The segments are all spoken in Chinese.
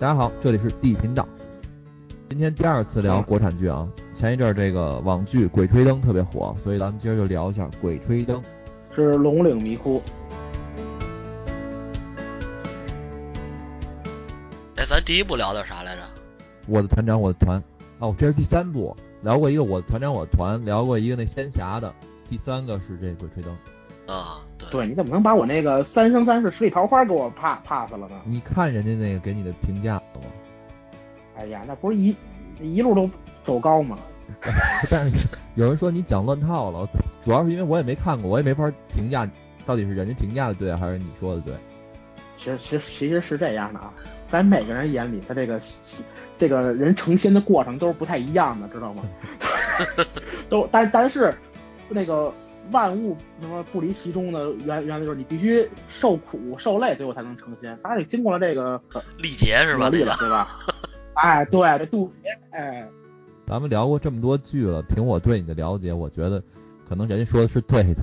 大家好，这里是 D 频道。今天第二次聊国产剧啊，前一阵儿这个网剧《鬼吹灯》特别火，所以咱们今儿就聊一下《鬼吹灯》。是龙岭迷窟。哎，咱第一部聊的啥来着？我的团长，我的团。哦，这是第三部，聊过一个我的团长，我的团，聊过一个那仙侠的，第三个是这《鬼吹灯》。啊，对，对，你怎么能把我那个《三生三世十里桃花》给我 pass pass 了呢？你看人家那个给你的评价了吗？哎呀，那不是一一路都走高吗？但是有人说你讲乱套了，主要是因为我也没看过，我也没法评价到底是人家评价的对还是你说的对。其实其实其实是这样的啊，在每个人眼里，他这个这个人成仙的过程都是不太一样的，知道吗？都但但是那个万物什么不离其中的原原来就是你必须受苦受累，最后才能成仙。他得经过了这个历劫是吧？历了，对吧？哎，对，这渡劫，哎。咱们聊过这么多剧了，凭我对你的了解，我觉得可能人家说的是对的，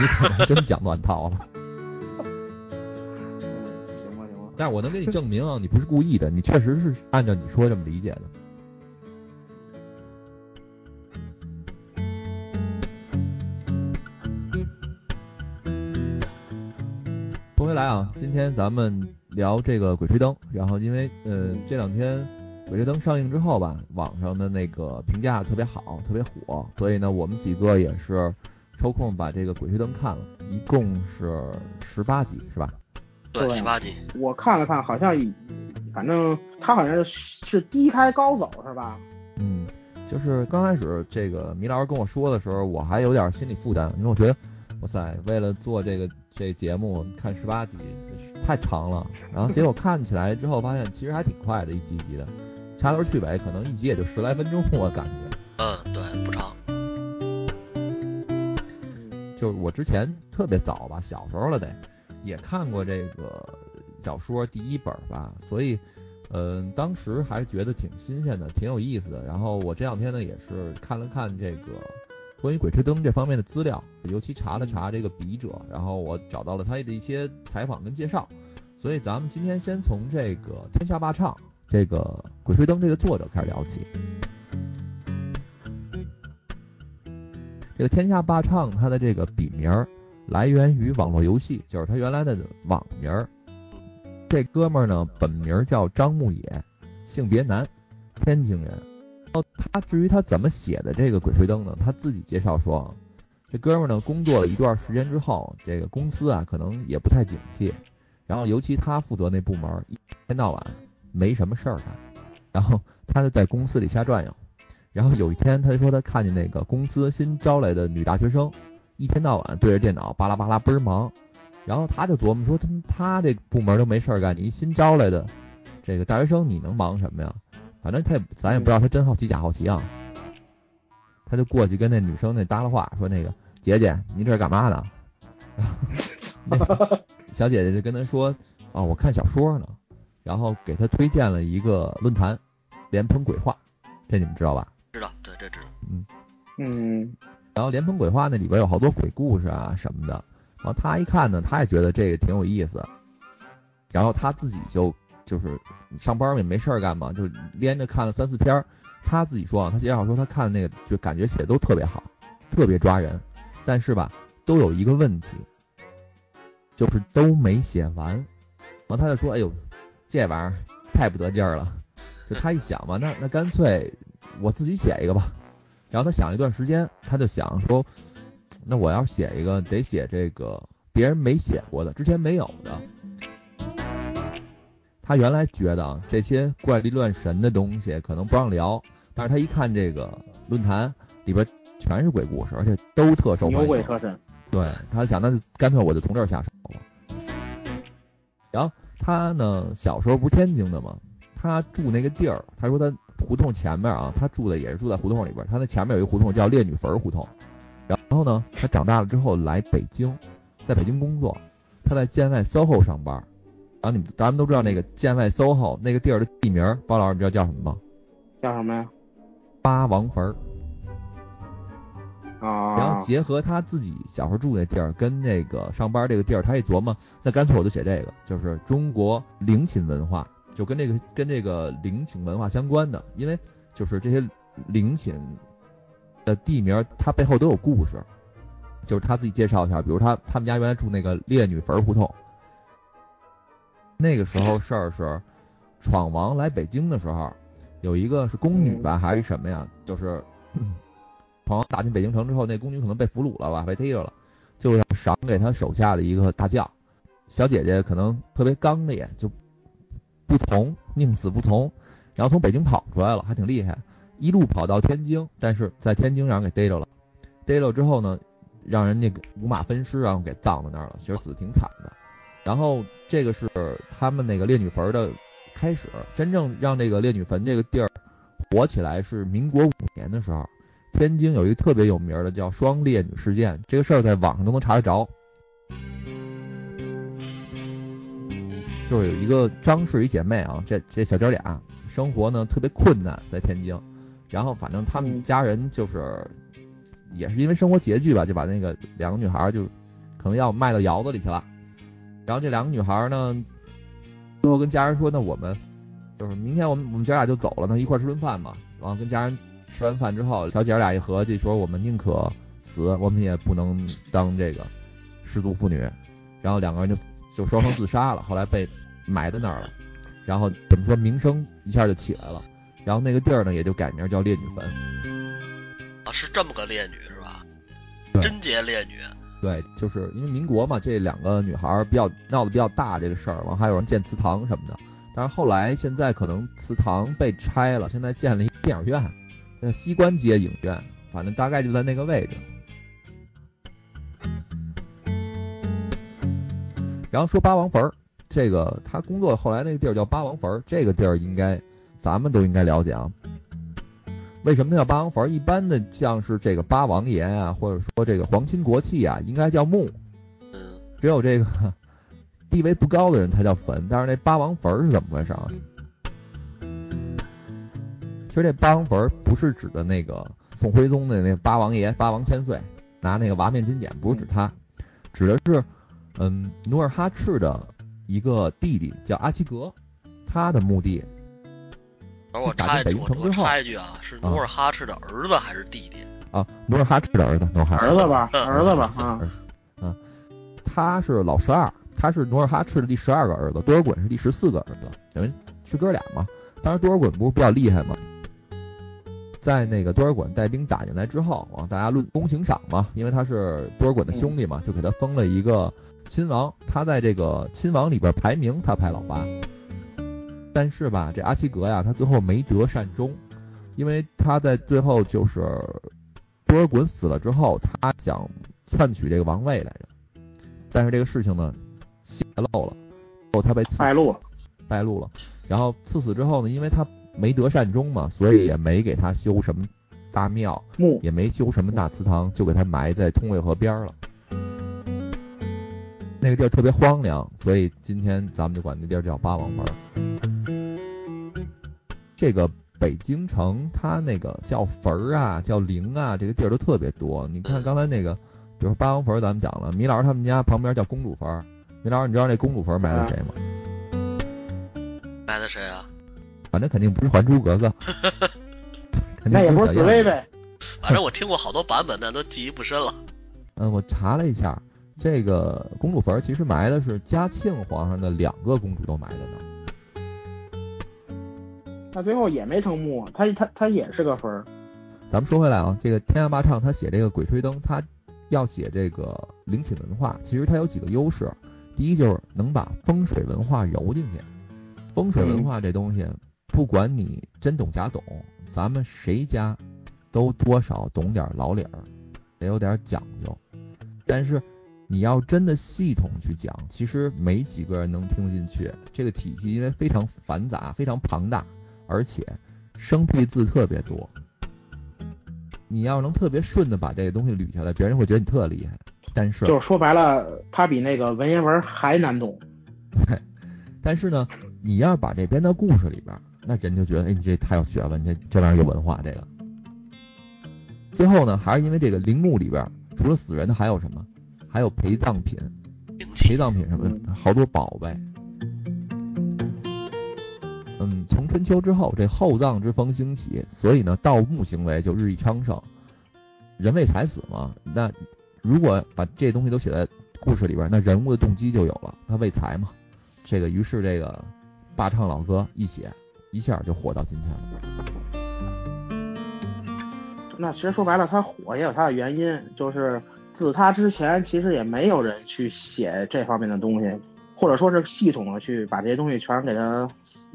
你可能真讲乱套了。行吧，行吧。但是我能给你证明啊，你不是故意的，你确实是按照你说这么理解的。说回来啊，今天咱们聊这个《鬼吹灯》，然后因为呃这两天《鬼吹灯》上映之后吧，网上的那个评价特别好，特别火，所以呢，我们几个也是抽空把这个《鬼吹灯》看了，一共是十八集，是吧？对，十八集。我看了看，好像反正他好像是低开高走，是吧？嗯，就是刚开始这个米老师跟我说的时候，我还有点心理负担，因为我觉得，哇塞，为了做这个这节目看十八集太长了。然后结果看起来之后，发现其实还挺快的，一集一集的，掐头去尾，可能一集也就十来分钟，我感觉。嗯，对，不长。就是我之前特别早吧，小时候了得，也看过这个小说第一本吧，所以。嗯，当时还觉得挺新鲜的，挺有意思的。然后我这两天呢，也是看了看这个关于《鬼吹灯》这方面的资料，尤其查了查这个笔者，然后我找到了他的一些采访跟介绍。所以咱们今天先从这个《天下霸唱》这个《鬼吹灯》这个作者开始聊起。这个《天下霸唱》他的这个笔名儿来源于网络游戏，就是他原来的网名儿。这哥们儿呢，本名叫张牧野，性别男，天津人。哦，他至于他怎么写的这个《鬼吹灯》呢？他自己介绍说，这哥们儿呢，工作了一段时间之后，这个公司啊，可能也不太景气。然后，尤其他负责那部门，一天到晚没什么事儿干，然后他就在公司里瞎转悠。然后有一天，他说他看见那个公司新招来的女大学生，一天到晚对着电脑巴拉巴拉倍儿忙。然后他就琢磨说，他他这部门都没事儿干，你一新招来的这个大学生，你能忙什么呀？反正他也咱也不知道他真好奇假好奇啊。他就过去跟那女生那搭了话，说那个姐姐，您这是干嘛呢？然后 小姐姐就跟他说，啊，我看小说呢。然后给他推荐了一个论坛，莲蓬鬼话，这你们知道吧？知道，对，这知道。嗯嗯。然后莲蓬鬼话那里边有好多鬼故事啊什么的。然后他一看呢，他也觉得这个挺有意思，然后他自己就就是上班也没事儿干嘛，就连着看了三四篇。他自己说啊，他介绍说他看的那个就感觉写的都特别好，特别抓人，但是吧，都有一个问题，就是都没写完。然后他就说，哎呦，这玩意儿太不得劲儿了。就他一想嘛，那那干脆我自己写一个吧。然后他想了一段时间，他就想说。那我要写一个，得写这个别人没写过的，之前没有的。他原来觉得啊，这些怪力乱神的东西可能不让聊，但是他一看这个论坛里边全是鬼故事，而且都特受欢迎。牛鬼蛇神。对他想，那就干脆我就从这儿下手了。然后他呢，小时候不是天津的吗？他住那个地儿，他说他胡同前面啊，他住的也是住在胡同里边。他那前面有一个胡同叫烈女坟胡同。然后呢，他长大了之后来北京，在北京工作，他在建外 SOHO 上班。然后你们咱们都知道那个建外 SOHO 那个地儿的地名，包老师你知道叫什么吗？叫什么呀？八王坟。啊。然后结合他自己小时候住那地儿，跟那个上班这个地儿，他一琢磨，那干脆我就写这个，就是中国陵寝文化，就跟这个跟这个陵寝文化相关的，因为就是这些陵寝的地名，它背后都有故事。就是他自己介绍一下，比如他他们家原来住那个烈女坟胡同，那个时候事儿是闯王来北京的时候，有一个是宫女吧，还是什么呀？就是闯王打进北京城之后，那宫女可能被俘虏了吧，被逮着了，就要赏给他手下的一个大将。小姐姐可能特别刚烈，就不从，宁死不从，然后从北京跑出来了，还挺厉害，一路跑到天津，但是在天津让人给逮着了，逮着之后呢？让人家五马分尸，然后给葬在那儿了，其实死的挺惨的。然后这个是他们那个烈女坟的开始，真正让这个烈女坟这个地儿火起来是民国五年的时候，天津有一个特别有名的叫双烈女事件，这个事儿在网上都能查得着。就是有一个张氏一姐妹啊，这这小姐俩生活呢特别困难，在天津，然后反正他们家人就是。也是因为生活拮据吧，就把那个两个女孩就可能要卖到窑子里去了。然后这两个女孩呢，最后跟家人说：“那我们就是明天我们我们姐俩就走了，那一块吃顿饭嘛。”然后跟家人吃完饭之后，小姐俩一合计说：“我们宁可死，我们也不能当这个失足妇女。”然后两个人就就双双自杀了，后来被埋在那儿了。然后怎么说名声一下就起来了，然后那个地儿呢也就改名叫烈女坟。啊，是这么个烈女是吧？贞洁烈女。对，就是因为民国嘛，这两个女孩比较闹得比较大这个事儿，完还有人建祠堂什么的。但是后来现在可能祠堂被拆了，现在建了一电影院，叫西关街影院，反正大概就在那个位置。然后说八王坟，这个他工作后来那个地儿叫八王坟，这个地儿应该咱们都应该了解啊。为什么叫八王坟？一般的像是这个八王爷啊，或者说这个皇亲国戚啊，应该叫墓。嗯。只有这个 地位不高的人才叫坟。但是那八王坟是怎么回事啊？其实这八王坟不是指的那个宋徽宗的那八王爷八王千岁拿那个瓦面金简，不是指他，指的是嗯努尔哈赤的一个弟弟叫阿齐格，他的墓地。我插一句，我插一句啊，是努尔哈赤的儿子还是弟弟？啊，努尔哈赤的儿子，努尔哈赤儿子吧，儿子吧，啊，嗯，他是老十二，他是努尔哈赤的第十二个儿子，多尔衮是第十四个儿子，等于是哥俩嘛。当时多尔衮不是比较厉害吗？在那个多尔衮带兵打进来之后啊，大家论功行赏嘛，因为他是多尔衮的兄弟嘛，就给他封了一个亲王。他在这个亲王里边排名，他排老八。但是吧，这阿奇格呀，他最后没得善终，因为他在最后就是多尔衮死了之后，他想篡取这个王位来着，但是这个事情呢泄露了，后他被败露了，败露了。然后赐死之后呢，因为他没得善终嘛，所以也没给他修什么大庙，也没修什么大祠堂，就给他埋在通渭河边了。那个地儿特别荒凉，所以今天咱们就管那地儿叫八王坟。这个北京城，它那个叫坟儿啊，叫陵啊，这个地儿都特别多。你看刚才那个，比如八王坟，咱们讲了，米老师他们家旁边叫公主坟。米老师，你知道那公主坟埋的谁吗？埋的谁啊？反正肯定不是《还珠格格》，那也不是紫薇呗。反正我听过好多版本，但都记忆不深了。嗯，我查了一下，这个公主坟其实埋的是嘉庆皇上的两个公主都埋的呢。他最后也没成木，他他他也是个分儿。咱们说回来啊，这个天下霸唱他写这个《鬼吹灯》，他要写这个陵寝文化，其实他有几个优势。第一就是能把风水文化揉进去。风水文化这东西，不管你真懂假懂，咱们谁家都多少懂点老理儿，得有点讲究。但是你要真的系统去讲，其实没几个人能听得进去。这个体系因为非常繁杂、非常庞大，而且生僻字特别多。你要能特别顺的把这个东西捋下来，别人会觉得你特厉害。但是就是说白了，它比那个文言文还难懂。对，但是呢，你要把这编到故事里边，那人就觉得，哎，你这太有学问，你这这玩意儿有文化。这个最后呢，还是因为这个陵墓里边除了死人的还有什么？还有陪葬品，陪葬品什么的，好多宝贝。嗯，从春秋之后，这厚葬之风兴起，所以呢，盗墓行为就日益昌盛。人为财死嘛，那如果把这东西都写在故事里边，那人物的动机就有了，他为财嘛。这个于是这个霸唱老歌一写，一下就火到今天了。那其实说白了，他火也有他的原因，就是。自他之前，其实也没有人去写这方面的东西，或者说是系统的去把这些东西全给它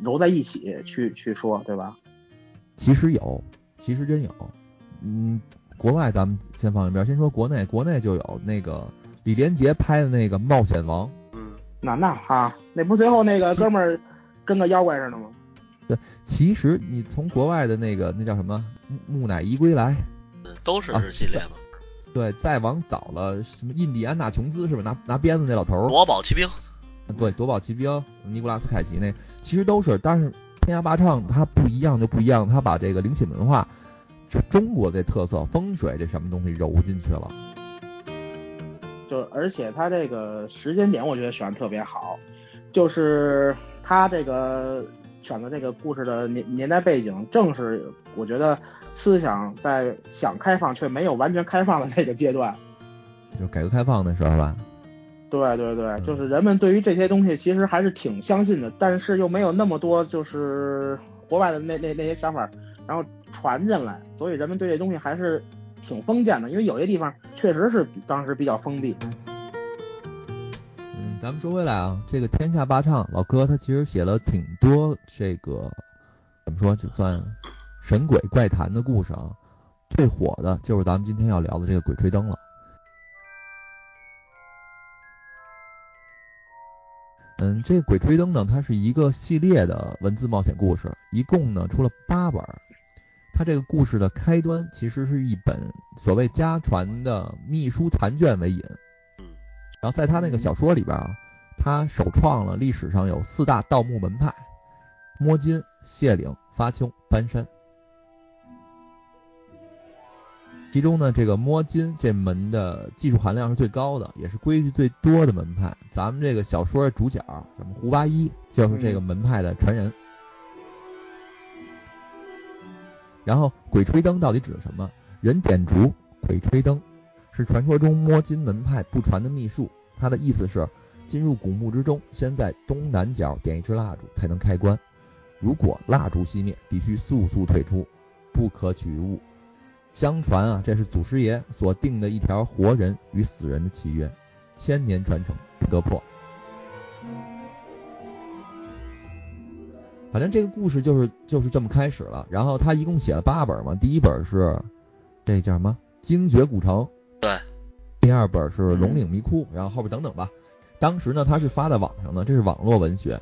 揉在一起去去说，对吧？其实有，其实真有。嗯，国外咱们先放一边，先说国内，国内就有那个李连杰拍的那个《冒险王》。嗯，那那哈，那不最后那个哥们儿跟个妖怪似的吗？对，其实你从国外的那个那叫什么《木乃伊归来》，嗯，都是系列嘛。对，再往早了，什么印第安纳琼斯是吧？拿拿鞭子那老头儿。夺宝奇兵。对，夺宝奇兵，尼古拉斯凯奇那，其实都是，但是天涯霸唱它不一样就不一样，它把这个灵隐文化，就中国这特色风水这什么东西揉进去了。就而且它这个时间点，我觉得选的特别好，就是他这个选的这个故事的年年代背景，正是我觉得。思想在想开放却没有完全开放的那个阶段，就改革开放的时候吧。对对对，就是人们对于这些东西其实还是挺相信的，但是又没有那么多就是国外的那那那些想法，然后传进来，所以人们对这东西还是挺封建的，因为有些地方确实是当时比较封闭。嗯，咱们说回来啊，这个天下霸唱老哥他其实写了挺多这个怎么说就算。神鬼怪谈的故事啊，最火的就是咱们今天要聊的这个《鬼吹灯》了。嗯，这个《鬼吹灯》呢，它是一个系列的文字冒险故事，一共呢出了八本。它这个故事的开端其实是一本所谓家传的秘书残卷为引。嗯然后在他那个小说里边啊，他首创了历史上有四大盗墓门派：摸金、谢岭、发丘、搬山。其中呢，这个摸金这门的技术含量是最高的，也是规矩最多的门派。咱们这个小说的主角，咱们胡八一就是这个门派的传人。然后，鬼吹灯到底指的什么？人点烛，鬼吹灯，是传说中摸金门派不传的秘术。它的意思是，进入古墓之中，先在东南角点一支蜡烛才能开关。如果蜡烛熄灭，必须速速退出，不可取物。相传啊，这是祖师爷所定的一条活人与死人的契约，千年传承不得破。反正这个故事就是就是这么开始了。然后他一共写了八本嘛，第一本是这叫什么《精绝古城》，对，第二本是《龙岭迷窟》，然后后边等等吧。当时呢，他是发在网上的，这是网络文学，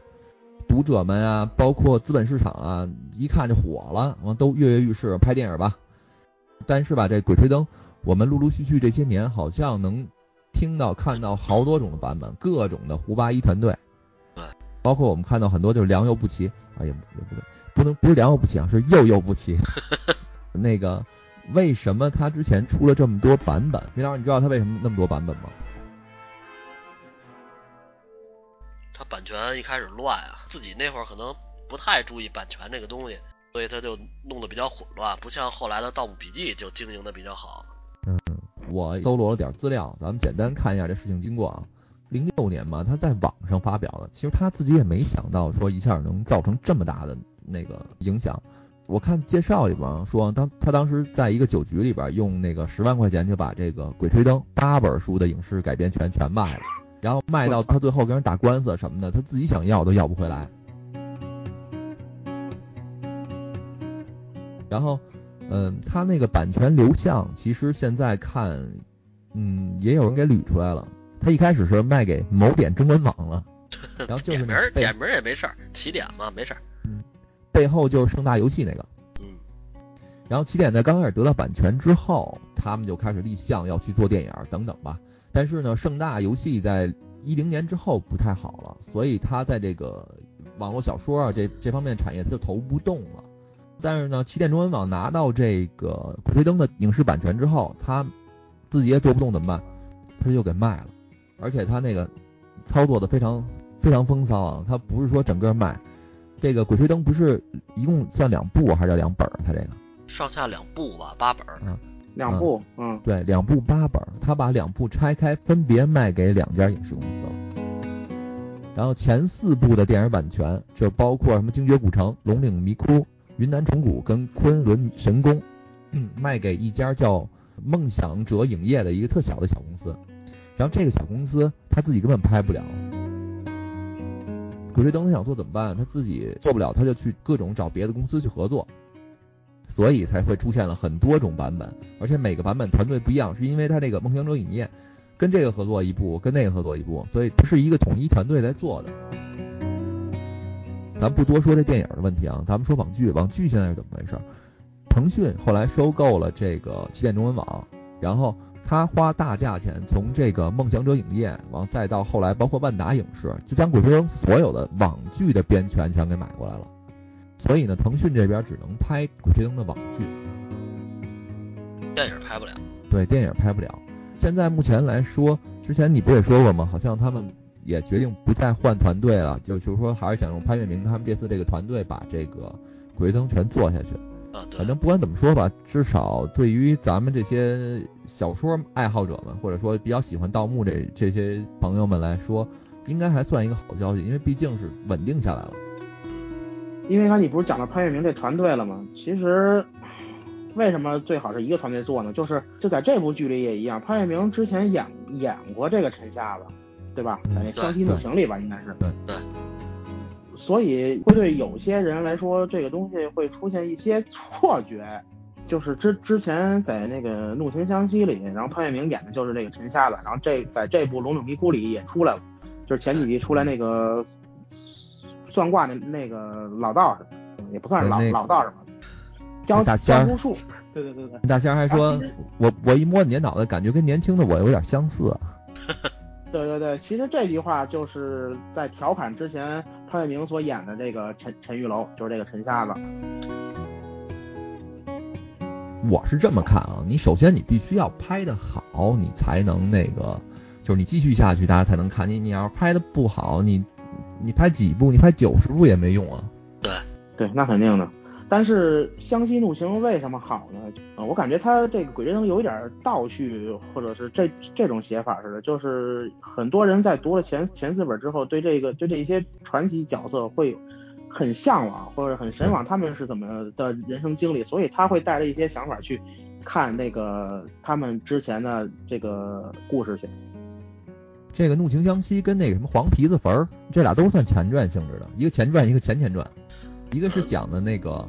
读者们啊，包括资本市场啊，一看就火了，完都跃跃欲试，拍电影吧。但是吧，这《鬼吹灯》，我们陆陆续续这些年好像能听到、看到好多种的版本，各种的胡八一团队，对，包括我们看到很多就是良莠不齐啊，也也不对，不能不是良莠不齐啊，是幼幼不齐。那个为什么他之前出了这么多版本？李老师，你知道他为什么那么多版本吗？他版权一开始乱啊，自己那会儿可能不太注意版权这个东西。所以他就弄得比较混乱，不像后来的《盗墓笔记》就经营的比较好。嗯，我搜罗了点资料，咱们简单看一下这事情经过啊。零六年嘛，他在网上发表的，其实他自己也没想到说一下能造成这么大的那个影响。我看介绍里边说，当他当时在一个酒局里边用那个十万块钱就把这个《鬼吹灯》八本书的影视改编权全卖了，然后卖到他最后跟人打官司什么的，他自己想要都要不回来。然后，嗯，它那个版权流向，其实现在看，嗯，也有人给捋出来了。它一开始是卖给某点中文网了，然后就是点名儿点名儿也没事儿，起点嘛没事儿。嗯背后就是盛大游戏那个。嗯，然后起点在刚开始得到版权之后，他们就开始立项要去做电影等等吧。但是呢，盛大游戏在一零年之后不太好了，所以他在这个网络小说啊这这方面产业他就投不动了。但是呢，起点中文网拿到这个《鬼吹灯》的影视版权之后，他自己也做不动怎么办？他就给卖了，而且他那个操作的非常非常风骚啊，他不是说整个卖。这个《鬼吹灯》不是一共算两部还是两本儿？他这个上下两部吧，八本儿。两部，嗯，对，两部八本儿，他把两部拆开，分别卖给两家影视公司了。然后前四部的电影版权就包括什么《精绝古城》《龙岭迷窟》《云南虫谷》跟《昆仑神宫》，卖给一家叫梦想者影业的一个特小的小公司。然后这个小公司他自己根本拍不了。鬼吹灯他想做怎么办？他自己做不了，他就去各种找别的公司去合作，所以才会出现了很多种版本，而且每个版本团队不一样，是因为他这个梦想者影业跟这个合作一部，跟那个合作一部，所以不是一个统一团队在做的。咱不多说这电影的问题啊，咱们说网剧，网剧现在是怎么回事？腾讯后来收购了这个起点中文网，然后。他花大价钱从这个梦想者影业，完再到后来包括万达影视，就将《鬼吹灯》所有的网剧的编权全给买过来了。所以呢，腾讯这边只能拍《鬼吹灯》的网剧，电影拍不了。对，电影拍不了。现在目前来说，之前你不也说过吗？好像他们也决定不再换团队了，就就是说还是想用潘粤明他们这次这个团队把这个《鬼吹灯》全做下去。反正不管怎么说吧，至少对于咱们这些小说爱好者们，或者说比较喜欢盗墓这这些朋友们来说，应该还算一个好消息，因为毕竟是稳定下来了。因为刚你不是讲到潘粤明这团队了吗？其实为什么最好是一个团队做呢？就是就在这部剧里也一样，潘粤明之前演演过这个陈瞎子，对吧？在那《相亲怒行》里吧，应该是。对对。所以会对有些人来说，这个东西会出现一些错觉，就是之之前在那个《怒晴湘西》里，然后潘粤明演的就是这个陈瞎子，然后这在这部《龙岭迷窟》里也出来了，就是前几集出来那个算卦那那个老道士，也不算是老老道士吧，江江湖术，对对对对。大仙还说，我我一摸你这脑袋，感觉跟年轻的我有点相似。对对对，其实这句话就是在调侃之前潘粤明所演的这个陈陈玉楼，就是这个陈瞎子。我是这么看啊，你首先你必须要拍的好，你才能那个，就是你继续下去，大家才能看你。你要是拍的不好，你你拍几部，你拍九十部也没用啊。对对，那肯定的。但是《湘西怒晴》为什么好呢？呃，我感觉它这个《鬼吹灯》有一点倒叙，或者是这这种写法似的，就是很多人在读了前前四本之后，对这个对这些传奇角色会很向往，或者很神往他们是怎么的人生经历，所以他会带着一些想法去看那个他们之前的这个故事去。这个《怒晴湘西》跟那个什么《黄皮子坟儿》，这俩都算前传性质的，一个前传，一个前前传。一个是讲的那个，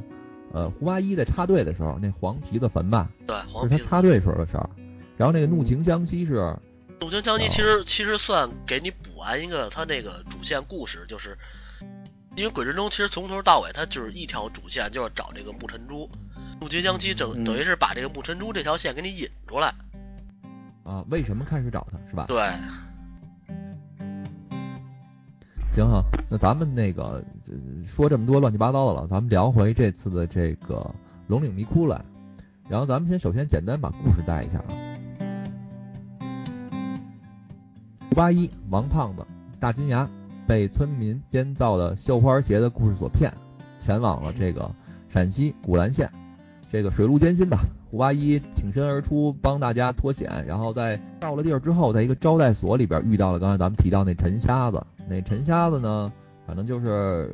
呃，胡八一在插队的时候，那黄皮子坟吧，对，是他插队时候的事儿。然后那个怒晴湘西是，怒晴湘西其实其实算给你补完一个他那个主线故事，就是因为鬼神中其实从头到尾它就是一条主线，就是找这个木尘珠。怒晴湘西整等于是把这个木尘珠这条线给你引出来。啊，为什么开始找他是吧？对。行哈，那咱们那个说这么多乱七八糟的了，咱们聊回这次的这个龙岭迷窟来。然后咱们先首先简单把故事带一下啊。胡八一、王胖子、大金牙被村民编造的绣花鞋的故事所骗，前往了这个陕西古兰县。这个水路艰辛吧，胡八一挺身而出帮大家脱险，然后在到了地儿之后，在一个招待所里边遇到了刚才咱们提到那陈瞎子。那陈瞎子呢，反正就是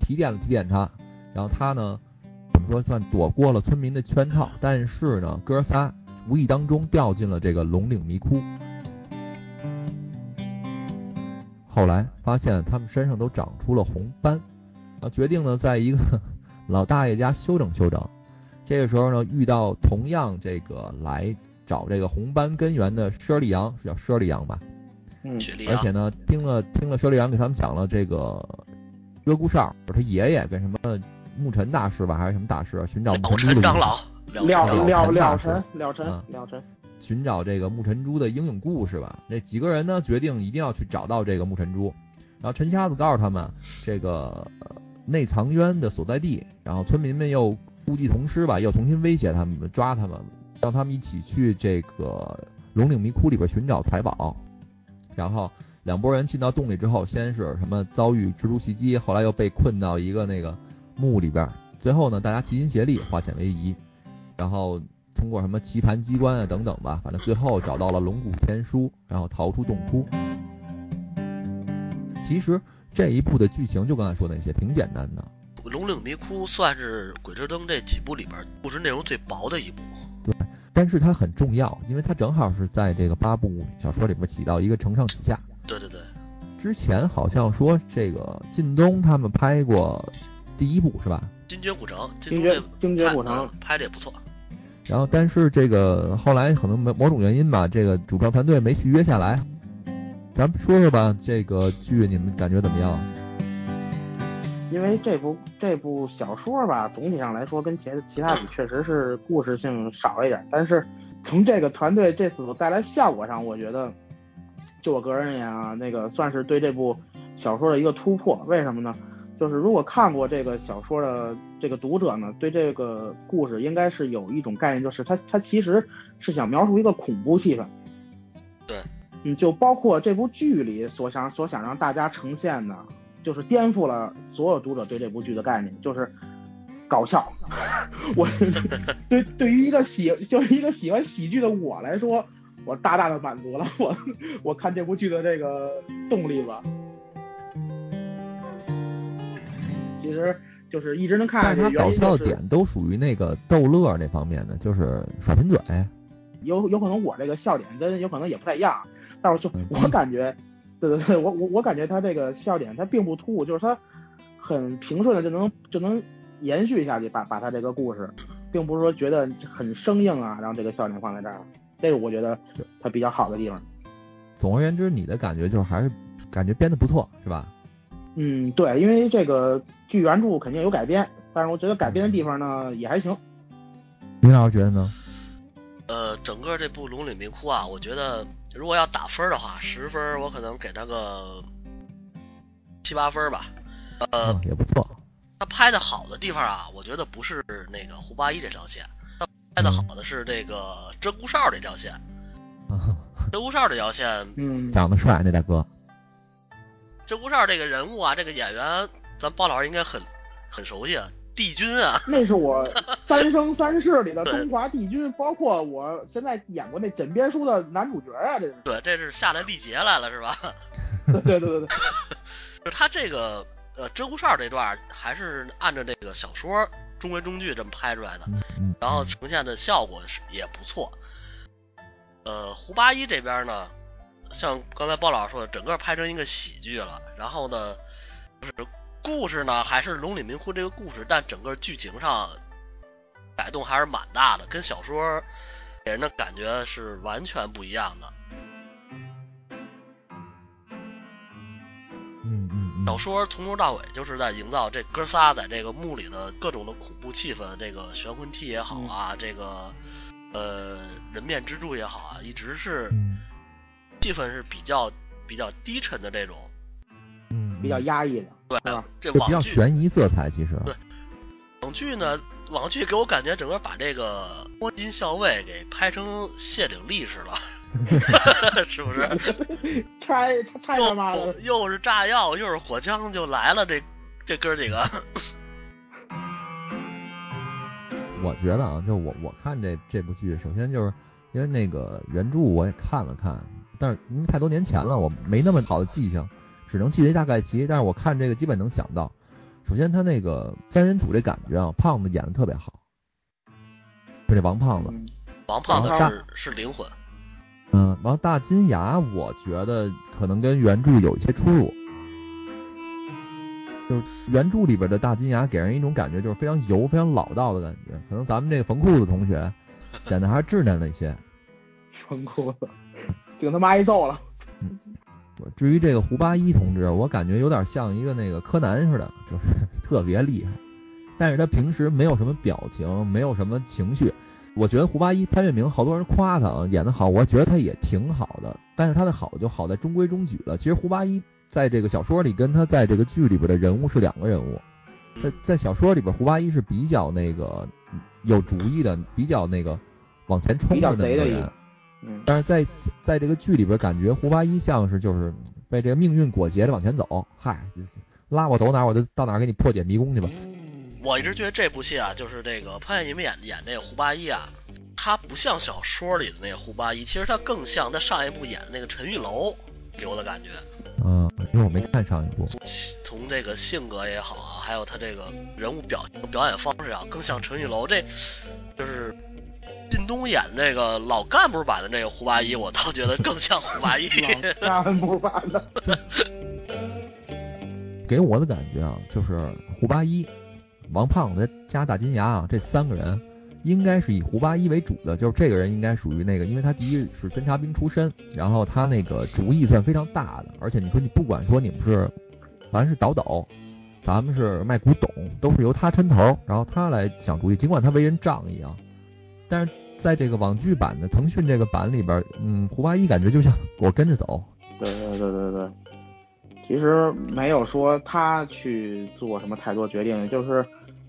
提点了提点他，然后他呢，怎么说算躲过了村民的圈套，但是呢，哥仨无意当中掉进了这个龙岭迷窟。后来发现他们身上都长出了红斑，啊，决定呢在一个 老大爷家休整休整。这个时候呢，遇到同样这个来找这个红斑根源的佘丽阳，是叫佘丽阳吧？嗯雪莉啊，而且呢，听了听了舍利阳给他们讲了这个鹧鸪哨，就是他爷爷跟什么牧尘大师吧，还是什么大师，寻找牧了尘长老，了尘了了了尘了尘嗯了尘，寻找这个牧尘珠的英勇故事吧。那几个人呢，决定一定要去找到这个牧尘珠。然后陈瞎子告诉他们，这个呃内藏渊的所在地。然后村民们又故技重施吧，又重新威胁他们，抓他们，让他们一起去这个龙岭迷窟里边寻找财宝。然后两拨人进到洞里之后，先是什么遭遇蜘蛛袭击，后来又被困到一个那个墓里边。最后呢，大家齐心协力，化险为夷，然后通过什么棋盘机关啊等等吧，反正最后找到了龙骨天书，然后逃出洞窟。其实这一部的剧情就刚才说那些，挺简单的。龙岭迷窟算是《鬼吹灯》这几部里边故事内容最薄的一部。对但是它很重要，因为它正好是在这个八部小说里边起到一个承上启下。对对对，之前好像说这个靳东他们拍过第一部是吧？精绝古城，精绝精绝古城嗯，拍的也不错。然后但是这个后来可能某某种原因吧，这个主创团队没续约下来。咱们说说吧，这个剧你们感觉怎么样？因为这部这部小说吧，总体上来说跟其其他比确实是故事性少一点，但是从这个团队这次所带来效果上，我觉得，就我个人而言啊，那个算是对这部小说的一个突破。为什么呢？就是如果看过这个小说的这个读者呢，对这个故事应该是有一种概念，就是它它其实是想描述一个恐怖气氛。对，嗯，就包括这部剧里所想所想让大家呈现的，就是颠覆了所有读者对这部剧的概念，就是搞笑。我 对对于一个喜就是一个喜欢喜剧的我来说，我大大的满足了我我看这部剧的这个动力吧。其实就是一直能看但是下去，搞笑的点都属于那个逗乐那方面的，就是耍贫嘴。有有可能我这个笑点跟有可能也不太一样，但是就嗯我感觉，对对对，我我我感觉他这个笑点他并不突兀，就是他很平顺的就能就能延续下去，把把他这个故事，并不是说觉得很生硬啊，然后这个笑点放在这儿，这个我觉得他比较好的地方。总而言之，你的感觉就是还是感觉编的不错，是吧？嗯，对，因为这个剧原著肯定有改编，但是我觉得改编的地方呢也还行。林老师觉得呢？呃，整个这部《龙岭迷窟》啊，我觉得如果要打分的话，十分我可能给他个七八分吧。呃，嗯，也不错。他拍的好的地方啊，我觉得不是那个胡八一这条线，他拍的好的是这个鹧鸪哨这条线。啊鹧鸪哨这条线，嗯，长得帅那大哥，鹧鸪哨这个人物啊，这个演员，咱包老师应该很很熟悉啊，帝君啊，那是我《三生三世》里的 对东华帝君，包括我现在演过那枕边书的男主角啊，这是。对，这是下来历劫来了是吧？对对对对，就他这个呃鹧鸪哨这段还是按照这个小说中规中矩这么拍出来的，然后呈现的效果是也不错。呃，胡八一这边呢，像刚才包老师说的，整个拍成一个喜剧了。然后呢，就是故事呢还是龙岭迷窟这个故事，但整个剧情上改动还是蛮大的，跟小说给人的感觉是完全不一样的。嗯嗯嗯，小说从头到尾就是在营造这哥仨在这个墓里的各种的恐怖气氛，这个悬魂梯也好啊，这个呃人面蜘蛛也好啊，一直是嗯。气氛是比较比较低沉的这种。嗯，比较压抑的，对是吧？这就比较悬疑色彩，其实。对网剧呢，网剧给我感觉整个把这个摸金校尉给拍成谢顶力士了，是不是？太太他妈的又又是炸药，又是火枪，就来了这这哥几个。我觉得啊，就我我看这这部剧，首先就是因为那个原著我也看了看，但是因为太多年前了，我没那么好的记性，只能记得一大概齐。但是我看这个基本能想到，首先他那个三人组这感觉啊，胖子演的特别好，就这王胖子，嗯王胖子是是灵魂，嗯，然后大金牙，我觉得可能跟原著有一些出入。就是原著里边的大金牙给人一种感觉，就是非常油、非常老道的感觉。可能咱们这个缝裤子同学显得还是稚嫩了一些。冯裤子，顶他妈挨揍了。至于这个胡八一同志，我感觉有点像一个那个柯南似的，就是特别厉害，但是他平时没有什么表情，没有什么情绪。我觉得胡八一潘粤明好多人夸他啊演得好，我觉得他也挺好的，但是他的好就好在中规中矩了。其实胡八一在这个小说里跟他在这个剧里边的人物是两个人物。在在小说里边，胡八一是比较那个有主意的，比较那个往前冲的那个人。嗯，但是在在这个剧里边，感觉胡八一像是就是被这个命运裹挟着往前走，嗨，就是拉我走哪儿我就到哪儿给你破解迷宫去吧。我一直觉得这部戏啊，就是这个潘粤明演演这个胡八一啊，他不像小说里的那个胡八一，其实他更像他上一部演的那个陈玉楼给我的感觉。嗯，因为我没看上一部。从从这个性格也好啊，还有他这个人物表表演方式啊，更像陈玉楼。这就是靳东演这个老干部版的这个胡八一，我倒觉得更像胡八一。老干部版的，给我的感觉啊，就是胡八一、王胖子加大金牙啊，这三个人应该是以胡八一为主的，就是这个人应该属于那个，因为他第一是侦察兵出身，然后他那个主意算非常大的，而且你说你不管说你们是，咱是倒斗，咱们是卖古董，都是由他抻头，然后他来想主意，尽管他为人仗义啊，但是在这个网剧版的腾讯这个版里边，嗯，胡八一感觉就像我跟着走，对对对对对，其实没有说他去做什么太多决定，就是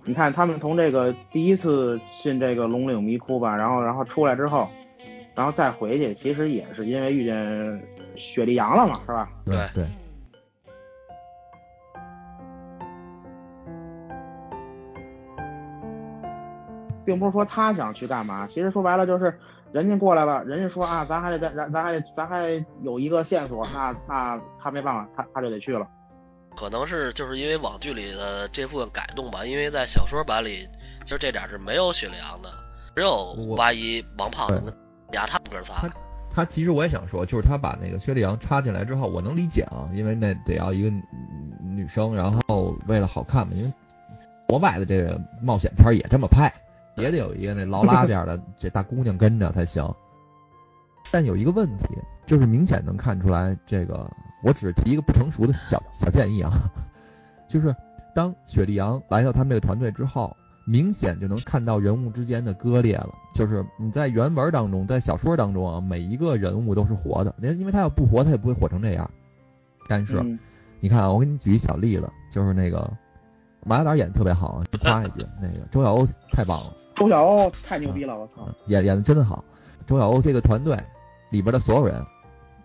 你看他们从这个第一次进这个龙岭迷窟吧，然后然后出来之后，然后再回去，其实也是因为遇见雪莉杨了嘛，是吧？对对并不是说他想去干嘛，其实说白了就是人家过来了，人家说啊，咱还得咱咱咱还得咱还有一个线索，那那他没办法，他他就得去了。可能是就是因为网剧里的这部分改动吧，因为在小说版里，其实这点是没有雪莉杨的，只有胡八一、王胖子跟牙他们哥仨他。其实我也想说，就是他把那个薛丽阳插进来之后，我能理解啊，因为那得要一个女女生，然后为了好看嘛，因为国外的这个冒险片也这么拍，也得有一个那劳拉边的 这大姑娘跟着才行。但有一个问题，就是明显能看出来，这个我只是提一个不成熟的小小建议啊，就是当雪莉杨来到他们这个团队之后，明显就能看到人物之间的割裂了。就是你在原文当中，在小说当中啊，每一个人物都是活的，因因为他要不活，他也不会火成这样。但是、嗯你看啊，我给你举一小例子，就是那个马大胆演的特别好啊，夸一句，那个周晓鸥太棒了。周晓鸥太牛逼了，我操！嗯演演的真的好。周晓鸥这个团队里边的所有人，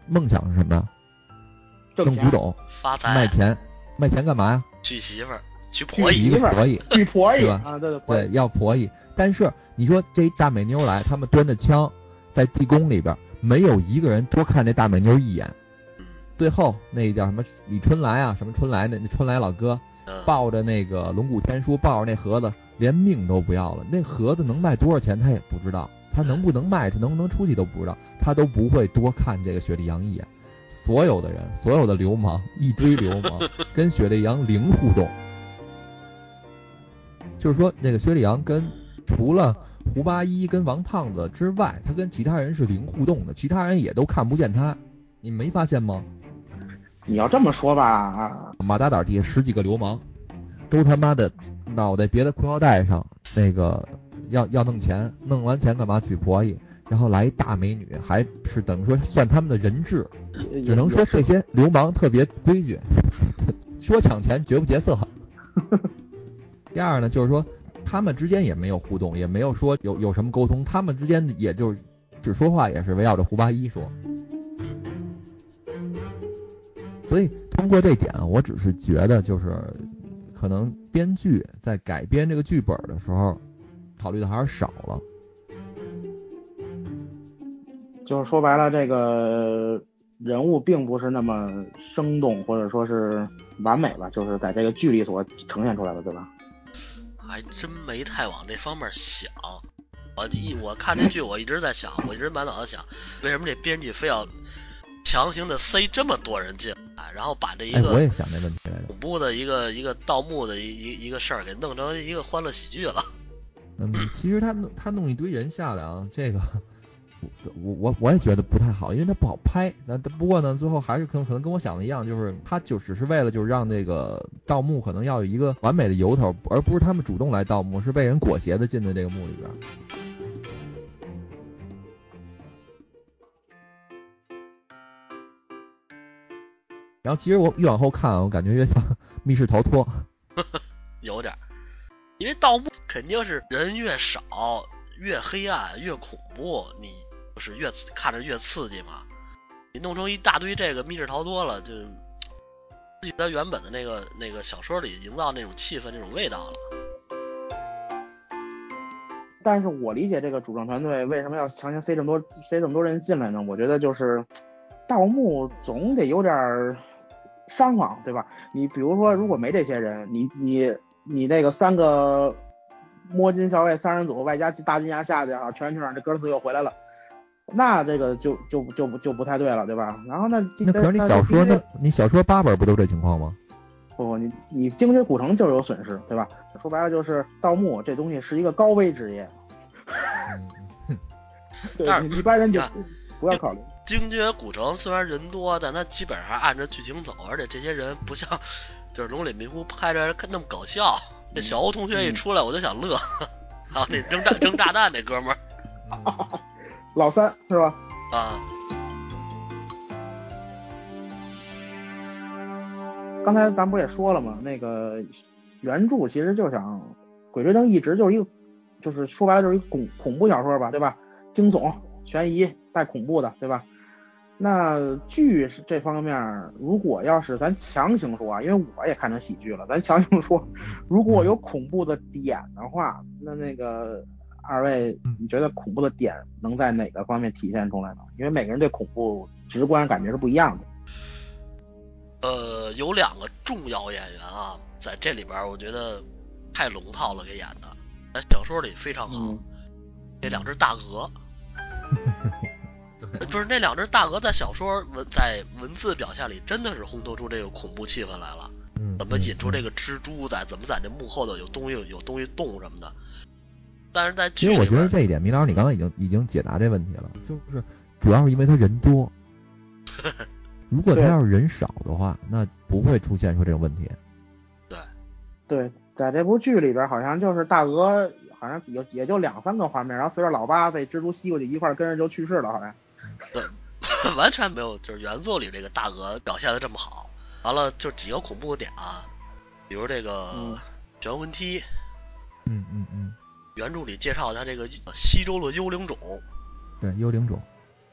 梦想是什么呀？挣古董，发财、卖钱，卖钱干嘛呀？娶媳妇儿、娶娶婆姨，一个媳妇儿婆姨，娶婆姨是吧啊，对对对，要婆姨。但是你说这大美妞来，他们端着枪在地宫里边，没有一个人多看这大美妞一眼。嗯最后那叫什么李春来啊，什么春来那那春来老哥嗯，抱着那个龙骨天书，抱着那盒子，连命都不要了。那盒子能卖多少钱他也不知道，他能不能卖，他能不能出去都不知道，他都不会多看这个雪莉杨一眼。所有的人，所有的流氓，一堆流氓 跟雪莉杨零互动。就是说，那个薛丽阳跟除了胡八一跟王胖子之外，他跟其他人是零互动的，其他人也都看不见他。你没发现吗？你要这么说吧啊，马大胆底下十几个流氓，都他妈的脑袋别在裤腰带上，那个要要弄钱，弄完钱干嘛娶婆姨，然后来一大美女，还是等于说算他们的人质，只能说这些流氓特别规矩，说抢钱绝不劫色。第二呢，就是说他们之间也没有互动，也没有说有有什么沟通，他们之间也就只说话也是围绕着胡八一说。所以通过这点啊，我只是觉得就是可能编剧在改编这个剧本的时候，考虑的还是少了。就是说白了，这个人物并不是那么生动，或者说是完美吧，就是在这个剧里所呈现出来的，对吧？还真没太往这方面想。我一我看这剧，我一直在想，我一直满脑子想，为什么这编剧非要强行的塞这么多人进来，然后把这一哎，我个也想这问题来着。恐怖的一个一个盗墓的一一一个事儿给弄成一个欢乐喜剧了。嗯，其实他弄他弄一堆人下来啊，这个我我我也觉得不太好，因为他不好拍。那不过呢，最后还是可能可能跟我想的一样，就是他就只是为了就是让这个盗墓可能要有一个完美的由头，而不是他们主动来盗墓，是被人裹挟的进的这个墓里边。然后其实我越往后看，我感觉越像 密室逃脱。有点，因为盗墓肯定是人越少。越黑暗越恐怖，你不是越看着越刺激嘛？你弄成一大堆这个密室逃脱了，就自己在原本的那个那个小说里营造那种气氛、那种味道了。但是我理解这个主创团队为什么要强行塞这么多塞这么多人进来呢？我觉得就是盗墓总得有点伤亡，对吧？你比如说，如果没这些人，你你你那个三个。摸金校尉三人组，外加大军压下去啊，全员去哪？这哥斯又回来了，那这个就就就就不太对了，对吧？然后那那可是你小说那，你小说八本不都这情况吗？不不，你你精绝古城就有损失，对吧？说白了就是盗墓这东西是一个高危职业，对，一般人就不要考虑。精绝古城虽然人多，但它基本上按着剧情走，而且这些人不像就是龙岭迷窟拍着那么搞笑。那小欧同学一出来，我就想乐。啊，那扔炸扔炸弹那哥们儿，老三是吧？啊。刚才咱不也说了吗？那个原著其实就想，《鬼吹灯》一直就是一个，就是说白了就是一个恐恐怖小说吧，对吧？惊悚、悬疑带恐怖的，对吧？那剧是这方面，如果要是咱强行说啊，因为我也看成喜剧了，咱强行说，如果有恐怖的点的话，那那个二位，你觉得恐怖的点能在哪个方面体现出来呢？因为每个人对恐怖直观感觉是不一样的。呃，有两个重要演员啊，在这里边我觉得太龙套了，给演的，在小说里非常好，这两只大鹅。不是那两只大鹅在小说文在文字表现里真的是烘托出这个恐怖气氛来了。嗯，怎么引出这个蜘蛛在？怎么在这幕后头有东西有东西动什么的？但是在其实我觉得这一点，米老师你刚才已经已经解答这问题了，就是主要是因为他人多。如果他要是人少的话，那不会出现说这种问题。对，对，在这部剧里边，好像就是大鹅，好像有也就两三个画面，然后随着老八被蜘蛛吸过去，一块跟着就去世了，好像。对，完全没有，就是原作里这个大鹅表现的这么好。完了，就几个恐怖的点啊，比如这个玄魂梯，嗯嗯嗯，原著里介绍它这个西周的幽灵种，对，幽灵种，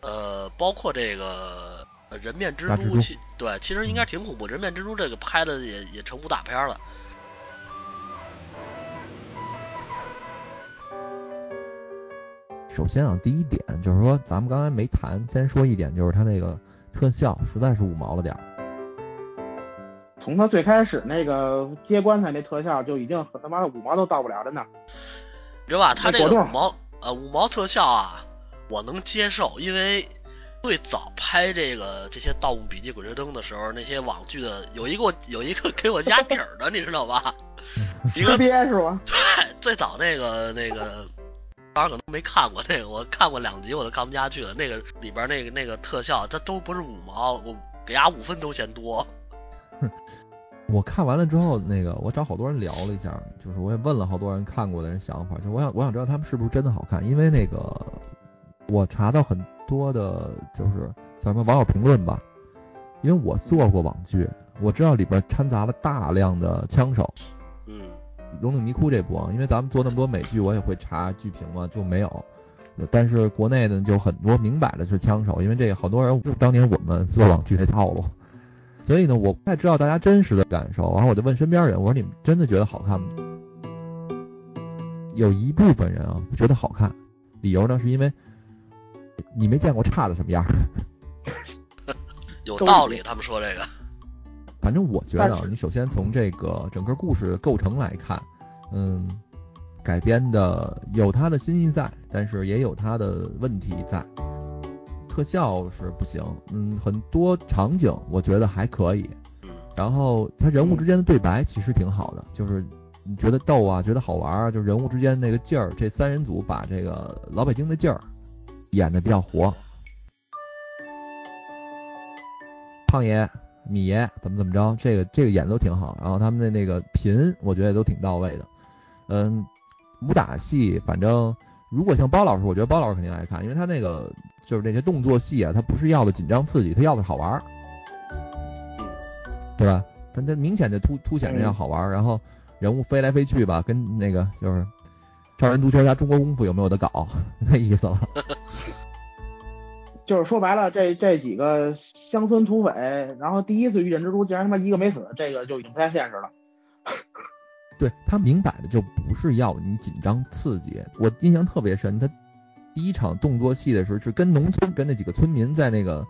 呃，包括这个人面蜘蛛，其对，其实应该挺恐怖。人面蜘蛛这个拍的也也成武打片了。首先啊，第一点就是说，咱们刚才没谈，先说一点，就是它那个特效实在是五毛了点儿。从他最开始那个接棺材那特效就已经他妈的五毛都到不了，真的。知道吧？他这个五毛呃五毛特效啊，我能接受，因为最早拍这个这些《盗墓笔记》《鬼吹灯》的时候，那些网剧的有一个有一个给我压底儿的，你知道吧？一个憋是吧？对，最早那个那个。当然可能没看过那个，我看过两集我都看不下去了。那个里边那个那个特效，它都不是五毛，我给伢五分都嫌多。我看完了之后，那个我找好多人聊了一下，就是我也问了好多人看过的人想法，就我想我想知道他们是不是真的好看，因为那个我查到很多的，就是叫什么网友评论吧，因为我做过网剧，我知道里边掺杂了大量的枪手。嗯。《龙岭迷窟》这部啊，因为咱们做那么多美剧，我也会查剧评嘛，就没有。但是国内呢，就很多明摆的是枪手，因为这个好多人就当年我们做网剧这套路，所以呢，我不太知道大家真实的感受。然后我就问身边人，我说你们真的觉得好看吗？有一部分人啊觉得好看，理由呢是因为你没见过差的什么样。有道理，他们说这个。反正我觉得，你首先从这个整个故事构成来看，嗯，改编的有它的新意在，但是也有它的问题在。特效是不行，嗯，很多场景我觉得还可以，然后他人物之间的对白其实挺好的，就是你觉得逗啊，觉得好玩啊，就人物之间那个劲儿，这三人组把这个老北京的劲儿演的比较活。胖爷、米爷怎么怎么着，这个这个演的都挺好。然后他们的那个频，我觉得都挺到位的。嗯，武打戏，反正如果像包老师，我觉得包老师肯定爱看，因为他那个就是那些动作戏啊，他不是要的紧张刺激，他要的好玩儿，对吧？他他明显的突凸显着要好玩儿，然后人物飞来飞去吧，跟那个就是超人足球加中国功夫有没有的搞 那意思了。就是说白了，这这几个乡村土匪，然后第一次遇见蜘蛛，竟然他妈一个没死，这个就已经不太现实了。对他明摆着就不是要你紧张刺激，我印象特别深，他第一场动作戏的时候是跟农村跟那几个村民在那个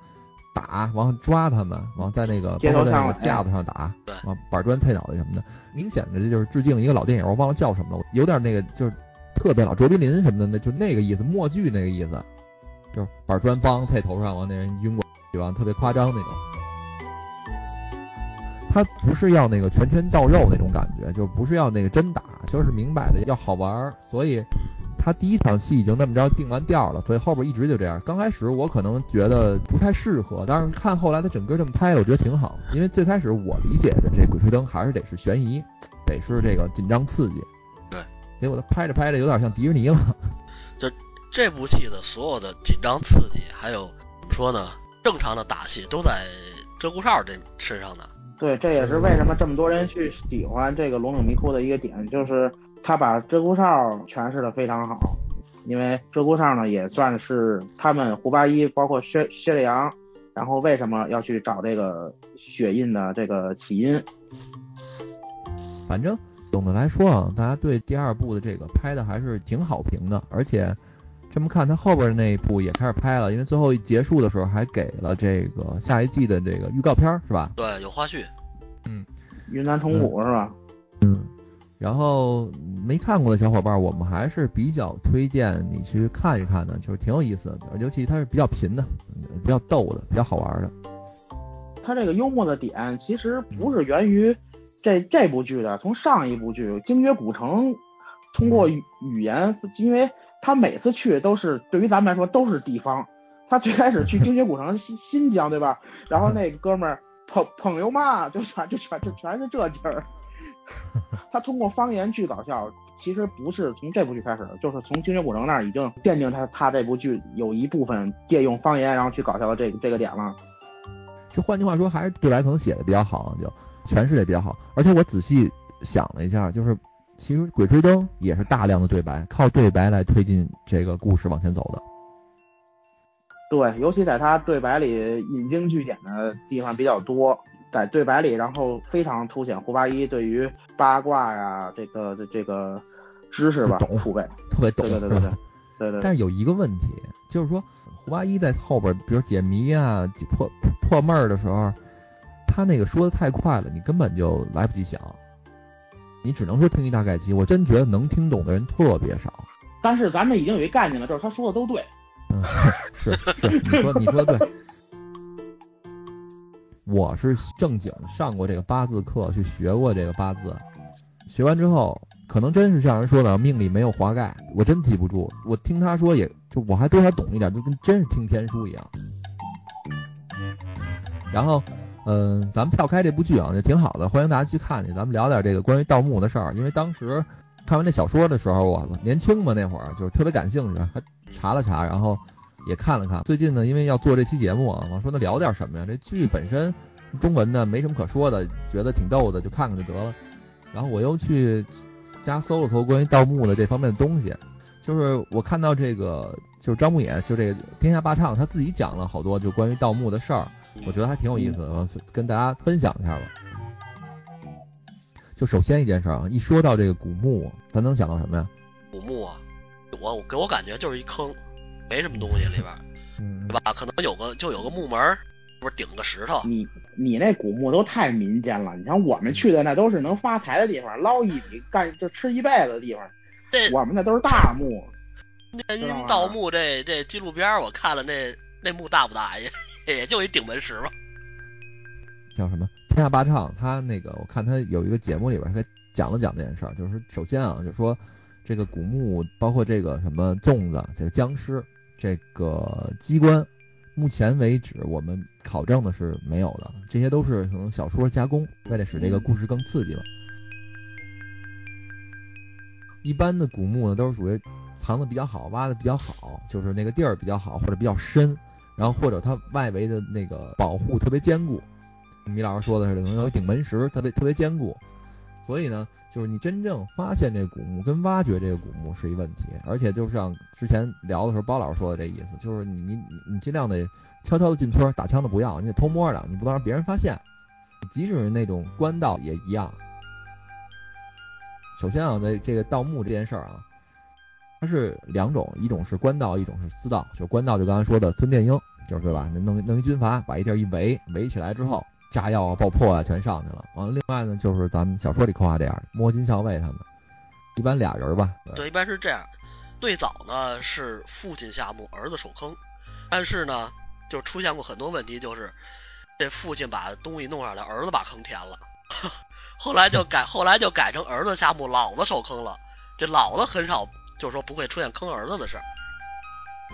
打，然后抓他们，然后在那个包括在那个架子上打，对，完板砖推脑袋什么的，明显的这就是致敬一个老电影，我忘了叫什么了，有点那个就是特别老卓别林什么的，那就那个意思，默剧那个意思。就是板砖梆在头上，往那人晕过去，完特别夸张那种。他不是要那个拳拳到肉那种感觉，就不是要那个真打，就是明摆着要好玩儿。所以他第一场戏已经那么着定完调了，所以后边一直就这样。刚开始我可能觉得不太适合，但是看后来他整个这么拍，我觉得挺好。因为最开始我理解的这《鬼吹灯》还是得是悬疑，得是这个紧张刺激。对。结果他拍着拍着有点像迪士尼了。就这部戏的所有的紧张刺激，还有怎么说呢？正常的打戏都在鹧鸪哨这身上的。对，这也是为什么这么多人去喜欢这个《龙岭迷窟》的一个点，就是他把鹧鸪哨诠释的非常好。因为鹧鸪哨呢，也算是他们胡八一，包括薛薛烈阳，然后为什么要去找这个血印的这个起因？反正总的来说啊，大家对第二部的这个拍的还是挺好评的，而且。这么看，他后边那一部也开始拍了，因为最后一结束的时候还给了这个下一季的这个预告片，是吧？对，有花絮。嗯，云南虫谷是吧？嗯。然后没看过的小伙伴，我们还是比较推荐你去看一看的，就是挺有意思的，尤其它是比较贫的，比较逗的，比较好玩的。它这个幽默的点其实不是源于这这部剧的，从上一部剧《精绝古城》，通过语言，因为。他每次去都是对于咱们来说都是地方。他最开始去精绝古城新新疆，对吧？然后那哥们儿朋朋友嘛，就全就全就全是这劲儿。他通过方言去搞笑，其实不是从这部剧开始，就是从精绝古城那儿已经奠定他他这部剧有一部分借用方言然后去搞笑的这个这个点了。就换句话说，还是对白可能写的比较好，就诠释的比较好。而且我仔细想了一下，就是。其实《鬼吹灯》也是大量的对白，靠对白来推进这个故事往前走的。对，尤其在他对白里引经据典的地方比较多，在对白里，然后非常凸显胡八一对于八卦呀这个这这个知识吧，懂储备，特别懂，对对对对对对。但是有一个问题，就是说胡八一在后边，比如解谜啊、解破破闷儿的时候，他那个说的太快了，你根本就来不及想。你只能说听一大概齐，我真觉得能听懂的人特别少。但是咱们已经有一概念了，就是他说的都对。嗯，是是，你说 你说的对。我是正经上过这个八字课，去学过这个八字，学完之后，可能真是像人说的，命里没有华盖，我真记不住。我听他说，也就我还多少懂一点，就跟真是听天书一样。然后。嗯，咱们跳开这部剧啊，也挺好的，欢迎大家去看去。咱们聊点这个关于盗墓的事儿，因为当时看完那小说的时候，我年轻嘛，那会儿就是特别感兴趣，还查了查，然后也看了看。最近呢，因为要做这期节目啊，我说那聊点什么呀？这剧本身中文的没什么可说的，觉得挺逗的，就看看就得了。然后我又去瞎搜了搜关于盗墓的这方面的东西，就是我看到这个，就是张牧野，就这个天下霸唱，他自己讲了好多就关于盗墓的事儿。我觉得还挺有意思的，跟大家分享一下吧。就首先一件事啊，一说到这个古墓，咱能想到什么呀？古墓啊，我给我感觉就是一坑，没什么东西里边，嗯对吧？可能有个就有个木门，不是顶个石头。你你那古墓都太民间了，你像我们去的那都是能发财的地方，捞一笔干就吃一辈子的地方。这我们那都是大墓。那因盗墓这这纪录片我看了，那那墓大不大呀？也就一顶门石吧，叫什么？天下霸唱，他那个我看他有一个节目里边，他讲了讲这件事儿。就是首先啊，就说这个古墓，包括这个什么粽子，这个僵尸，这个机关，目前为止我们考证的是没有的，这些都是可能小说加工，为了使这个故事更刺激吧。一般的古墓呢，都是属于藏的比较好，挖的比较好，就是那个地儿比较好或者比较深，然后或者它外围的那个保护特别坚固。米老师说的是，可能有顶门石，特别特别坚固。所以呢，就是你真正发现这古墓跟挖掘这个古墓是一问题，而且就像之前聊的时候，包老师说的这意思，就是你你你尽量得悄悄的进村，打枪的不要，你得偷摸的，你不能让别人发现。即使是那种官道也一样。首先啊，在这个盗墓这件事儿啊，它是两种，一种是官道，一种是私道。就官道，就刚才说的孙殿英，就是对吧？弄弄一军阀，把一地儿一围，围起来之后，炸药啊、爆破啊全上去了。完了，另外呢，就是咱们小说里刻画这样的摸金校尉他们，一般俩人吧。对，一般是这样。最早呢是父亲下墓，儿子守坑，但是呢，就出现过很多问题，就是这父亲把东西弄上来，儿子把坑填了。后来就改，后来就改成儿子下墓，老子守坑了。这老子很少，就是说不会出现坑儿子的事儿。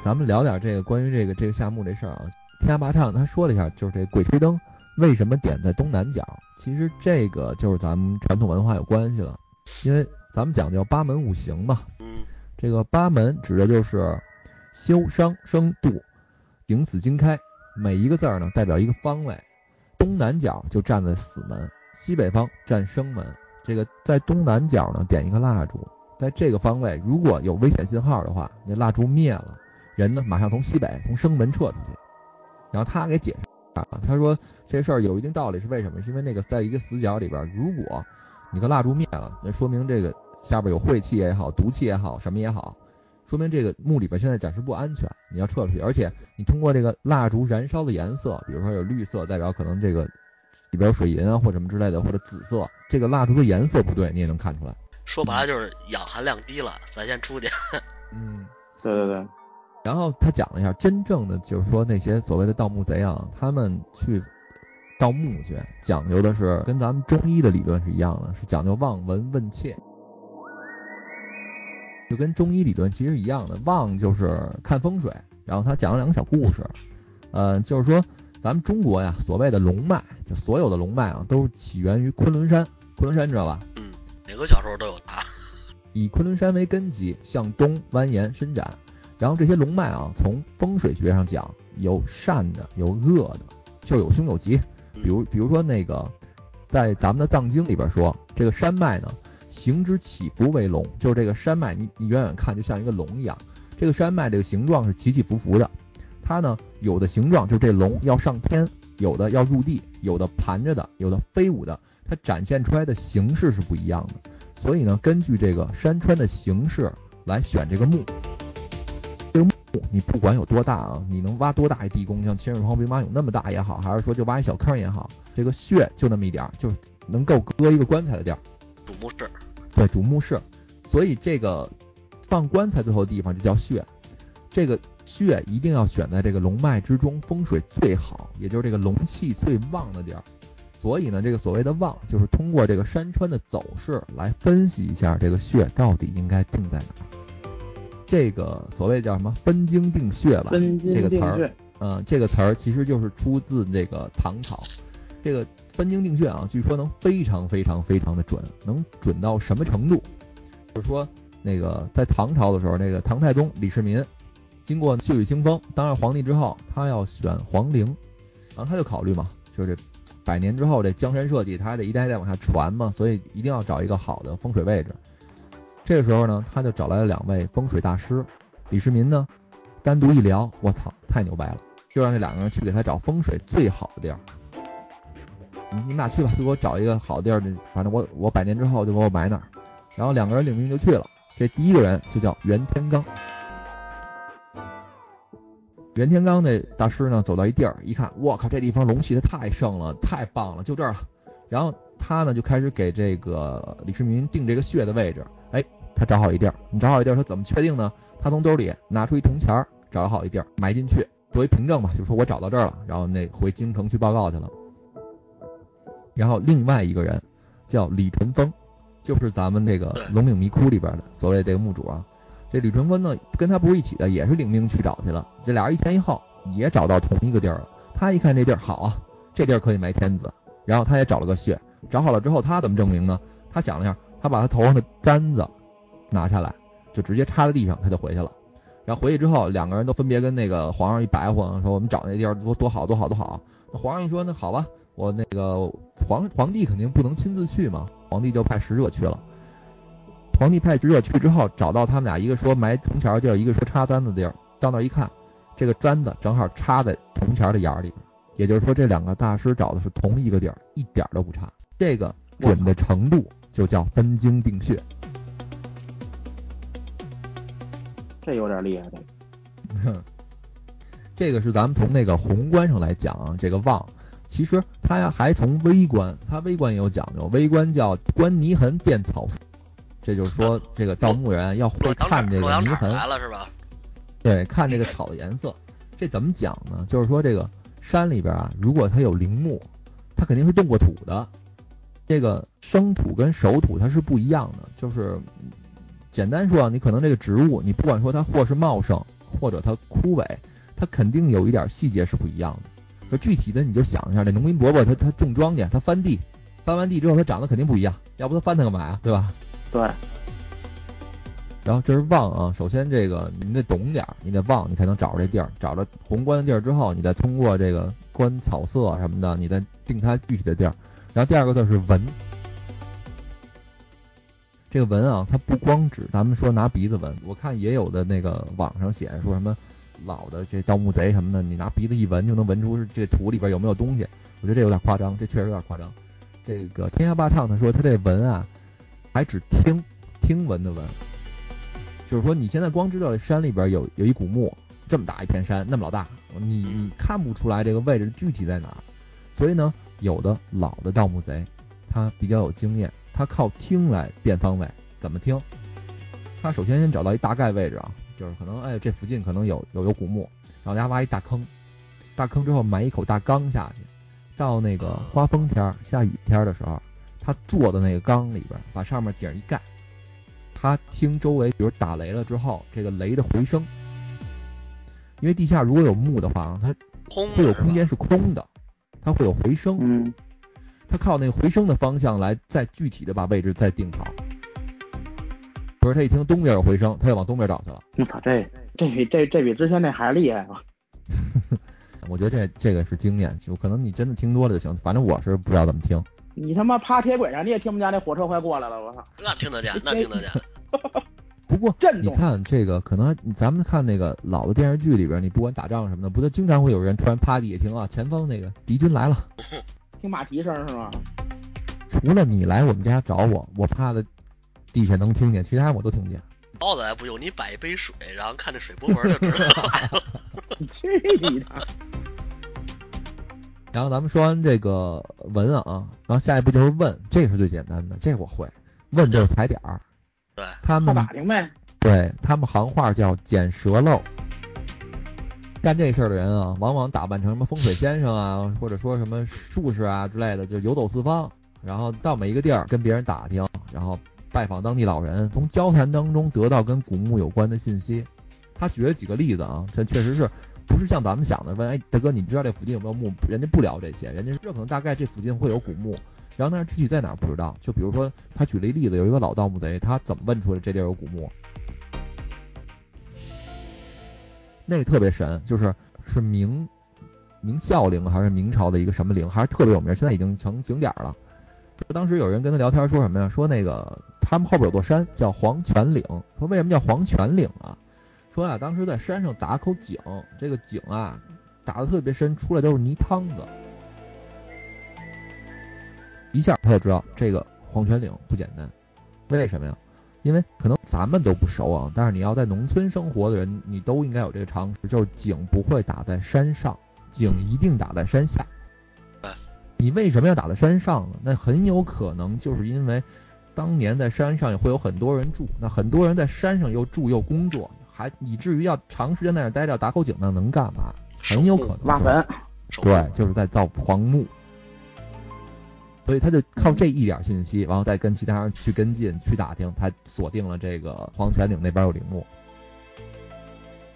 咱们聊点这个关于这个这个夏目这事儿啊。天涯霸唱他说了一下，就是这鬼吹灯为什么点在东南角？其实这个就是咱们传统文化有关系了，因为咱们讲究八门五行嘛。嗯。这个八门指的就是修、伤、生、度、顶、死、金、开，每一个字儿呢代表一个方位，东南角就站在死门。西北方站生门，这个在东南角呢点一个蜡烛，在这个方位如果有危险信号的话，那蜡烛灭了，人呢马上从西北从生门撤出去。然后他给解释啊，他说这事儿有一定道理，是为什么？是因为那个在一个死角里边，如果你个蜡烛灭了，那说明这个下边有晦气也好，毒气也好，什么也好，说明这个墓里边现在暂时不安全，你要撤出去。而且你通过这个蜡烛燃烧的颜色，比如说有绿色，代表可能这个。里边有水银啊，或什么之类的，或者紫色，这个蜡烛的颜色不对，你也能看出来。说白了就是氧含量低了，咱先出去。嗯，对对对。然后他讲了一下，真正的就是说那些所谓的盗墓贼啊，他们去盗墓去，讲究的是跟咱们中医的理论是一样的，是讲究望闻问切，就跟中医理论其实一样的。望就是看风水，然后他讲了两个小故事，呃，就是说。咱们中国呀，所谓的龙脉，就所有的龙脉啊，都是起源于昆仑山。昆仑山知道吧？嗯，哪个小时候都有它。以昆仑山为根基，向东蜿蜒伸展。然后这些龙脉啊，从风水学上讲，有善的，有恶的，就有凶有吉。比如，比如说那个，在咱们的藏经里边说，这个山脉呢，形之起伏为龙，就是这个山脉，你你远远看就像一个龙一样。这个山脉这个形状是起起伏伏的。它呢，有的形状就是这龙要上天，有的要入地，有的盘着的，有的飞舞的，它展现出来的形式是不一样的。所以呢，根据这个山川的形式来选这个墓。这个墓你不管有多大啊，你能挖多大一地宫，像秦始皇兵马俑那么大也好，还是说就挖一小坑也好，这个穴就那么一点儿，就能够搁一个棺材的地儿。主墓室。对，主墓室。所以这个放棺材最后的地方就叫穴。这个。穴一定要选在这个龙脉之中，风水最好，也就是这个龙气最旺的地儿。所以呢，这个所谓的望，就是通过这个山川的走势来分析一下这个穴到底应该定在哪儿。这个所谓叫什么“分经定穴”吧？这个词儿，嗯，这个词儿其实就是出自这个唐朝。这个“分经定穴”啊，据说能非常非常非常的准，能准到什么程度？就是说，那个在唐朝的时候，那个唐太宗李世民。经过血雨腥风当上皇帝之后，他要选皇陵，然后他就考虑嘛，就是这百年之后这江山社稷，他还得一代一代往下传嘛，所以一定要找一个好的风水位置。这个时候呢，他就找来了两位风水大师，李世民呢，单独一聊，我操，太牛掰了，就让这两个人去给他找风水最好的地儿。你你们俩去吧，就给我找一个好地儿，反正我我百年之后就给我埋那儿。然后两个人领命就去了。这第一个人就叫袁天罡。袁天罡那大师呢，走到一地儿，一看，我靠，这地方龙气它太盛了，太棒了，就这儿了。然后他呢就开始给这个李世民定这个穴的位置。哎，他找好一地儿，你找好一地儿，他怎么确定呢？他从兜里拿出一铜钱儿，找好一地儿埋进去，作为凭证嘛，就说我找到这儿了。然后那回京城去报告去了。然后另外一个人叫李淳风，就是咱们这个龙岭迷窟里边的所谓这个墓主啊。这吕春芬呢跟他不是一起的，也是领兵去找去了。这俩人一前一后也找到同一个地儿了。他一看这地儿好啊，这地儿可以埋天子。然后他也找了个穴，找好了之后，他怎么证明呢？他想了一下，他把他头上的簪子拿下来，就直接插在地上，他就回去了。然后回去之后，两个人都分别跟那个皇上一白话，说我们找那地儿多多好多好多好。那皇上一说，那好吧，我那个皇皇帝肯定不能亲自去嘛，皇帝就派使者去了。皇帝派使者去之后，找到他们俩，一个说埋铜钱的地儿，一个说插簪子的地儿。到那一看，这个簪子正好插在铜钱的眼儿里边，也就是说这两个大师找的是同一个地儿，一点都不差。这个准的程度就叫分经定穴。这有点厉害的。这个是咱们从那个宏观上来讲啊，这个望，其实它呀还从微观，它微观也有讲究，微观叫观泥痕辨草色。这就是说，这个盗墓人要会看这个泥痕，来了是吧？对，看这个草的颜色。这怎么讲呢？就是说，这个山里边啊，如果它有陵墓，它肯定是动过土的。这个生土跟熟土它是不一样的。就是简单说啊，你可能这个植物，你不管说它或是茂盛，或者它枯萎，它肯定有一点细节是不一样的。可具体的你就想一下，这农民伯伯他他种庄稼，他翻地，翻完地之后他长得肯定不一样，要不他翻它干嘛呀？对吧？对，然后这是望啊，首先这个你得懂点儿，你得望，你才能找着这地儿。找着宏观的地儿之后，你再通过这个观草色什么的，你再定它具体的地儿。然后第二个字是闻，这个闻啊，它不光指咱们说拿鼻子闻，我看也有的那个网上写说什么老的这盗墓贼什么的，你拿鼻子一闻就能闻出这土里边有没有东西。我觉得这有点夸张，这确实有点夸张。这个天下霸唱他说他这闻啊。还只听听闻的闻，就是说你现在光知道这山里边有有一古墓，这么大一片山，那么老大，你你看不出来这个位置具体在哪儿。所以呢，有的老的盗墓贼，他比较有经验，他靠听来辨方位。怎么听？他首先先找到一大概位置啊，就是可能哎这附近可能有有有古墓，然后家挖一大坑，大坑之后埋一口大缸下去，到那个刮风天下雨天的时候。他坐的那个缸里边，把上面顶一盖，他听周围，比如打雷了之后，这个雷的回声，因为地下如果有木的话，它会有空间是空的，它会有回声。嗯，他靠那个回声的方向来再具体的把位置再定好。不是他一听东边有回声，他就往东边找去了。我操，这这比这这比之前那还厉害啊！我觉得这这个是经验，就可能你真的听多了就行。反正我是不知道怎么听。你他妈趴铁轨上，你也听不见那火车快过来了，我操！那听得见，那听得见。不过你看这个，可能咱们看那个老的电视剧里边，你不管打仗什么的，不就经常会有人突然趴地下听啊，前方那个敌军来了，听马蹄声是吗？除了你来我们家找我，我趴在地下能听见，其他我都听不见。包子还不用你摆一杯水，然后看着水波纹就知道了。去你的！然后咱们说完这个文啊，然后下一步就是问，这是最简单的，这我会。问就是踩点儿，对，他们打听呗。对他们行话叫捡蛇漏。干这事儿的人啊，往往打扮成什么风水先生啊，或者说什么术士啊之类的，就游走四方，然后到每一个地儿跟别人打听，然后拜访当地老人，从交谈当中得到跟古墓有关的信息。他举了几个例子啊，这确实是。不是像咱们想的，问哎大哥，你知道这附近有没有墓？人家不聊这些，人家这可能大概这附近会有古墓，然后但是具体在哪不知道。就比如说他举了一例子，有一个老盗墓贼，他怎么问出来这地儿有古墓？那个特别神，就是是明明孝陵还是明朝的一个什么陵，还是特别有名，现在已经成景点了。当时有人跟他聊天说什么呀？说那个他们后边有座山叫黄泉岭，说为什么叫黄泉岭啊？说啊，当时在山上打口井，这个井啊打的特别深，出来都是泥汤子。一下他就知道这个黄泉岭不简单，为什么呀？因为可能咱们都不熟啊，但是你要在农村生活的人，你都应该有这个常识，就是井不会打在山上，井一定打在山下。你为什么要打在山上呢？那很有可能就是因为当年在山上也会有很多人住，那很多人在山上又住又工作。还以至于要长时间在那待着打口井，呢能干嘛？很有可能挖坟，对，就是在造黄墓。所以他就靠这一点信息，然后再跟其他人去跟进、去打听，才锁定了这个黄泉岭那边有陵墓。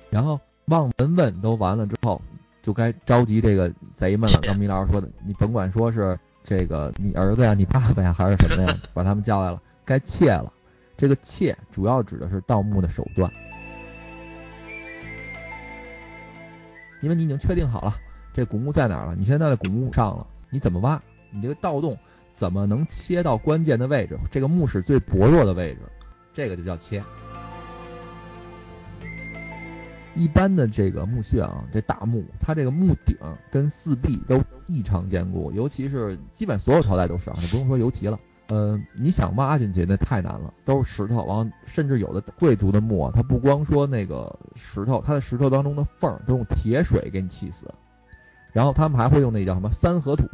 然后望闻问都完了之后，就该召集这个贼们了。刚米老师说的，你甭管说是这个你儿子呀、你爸爸呀，还是什么呀，把他们叫来了，该窃了。这个窃主要指的是盗墓的手段，因为你已经确定好了这古墓在哪儿了，你现在在古墓上了，你怎么挖？你这个盗洞怎么能切到关键的位置？这个墓室最薄弱的位置，这个就叫切。一般的这个墓穴啊，这大墓，它这个墓顶跟四壁都异常坚固，尤其是基本所有朝代都是啊，你不用说尤其了。呃，你想挖进去那太难了，都是石头，完后甚至有的贵族的墓啊，它不光说那个石头，它的石头当中的缝儿都用铁水给你砌死，然后他们还会用那叫什么三合土，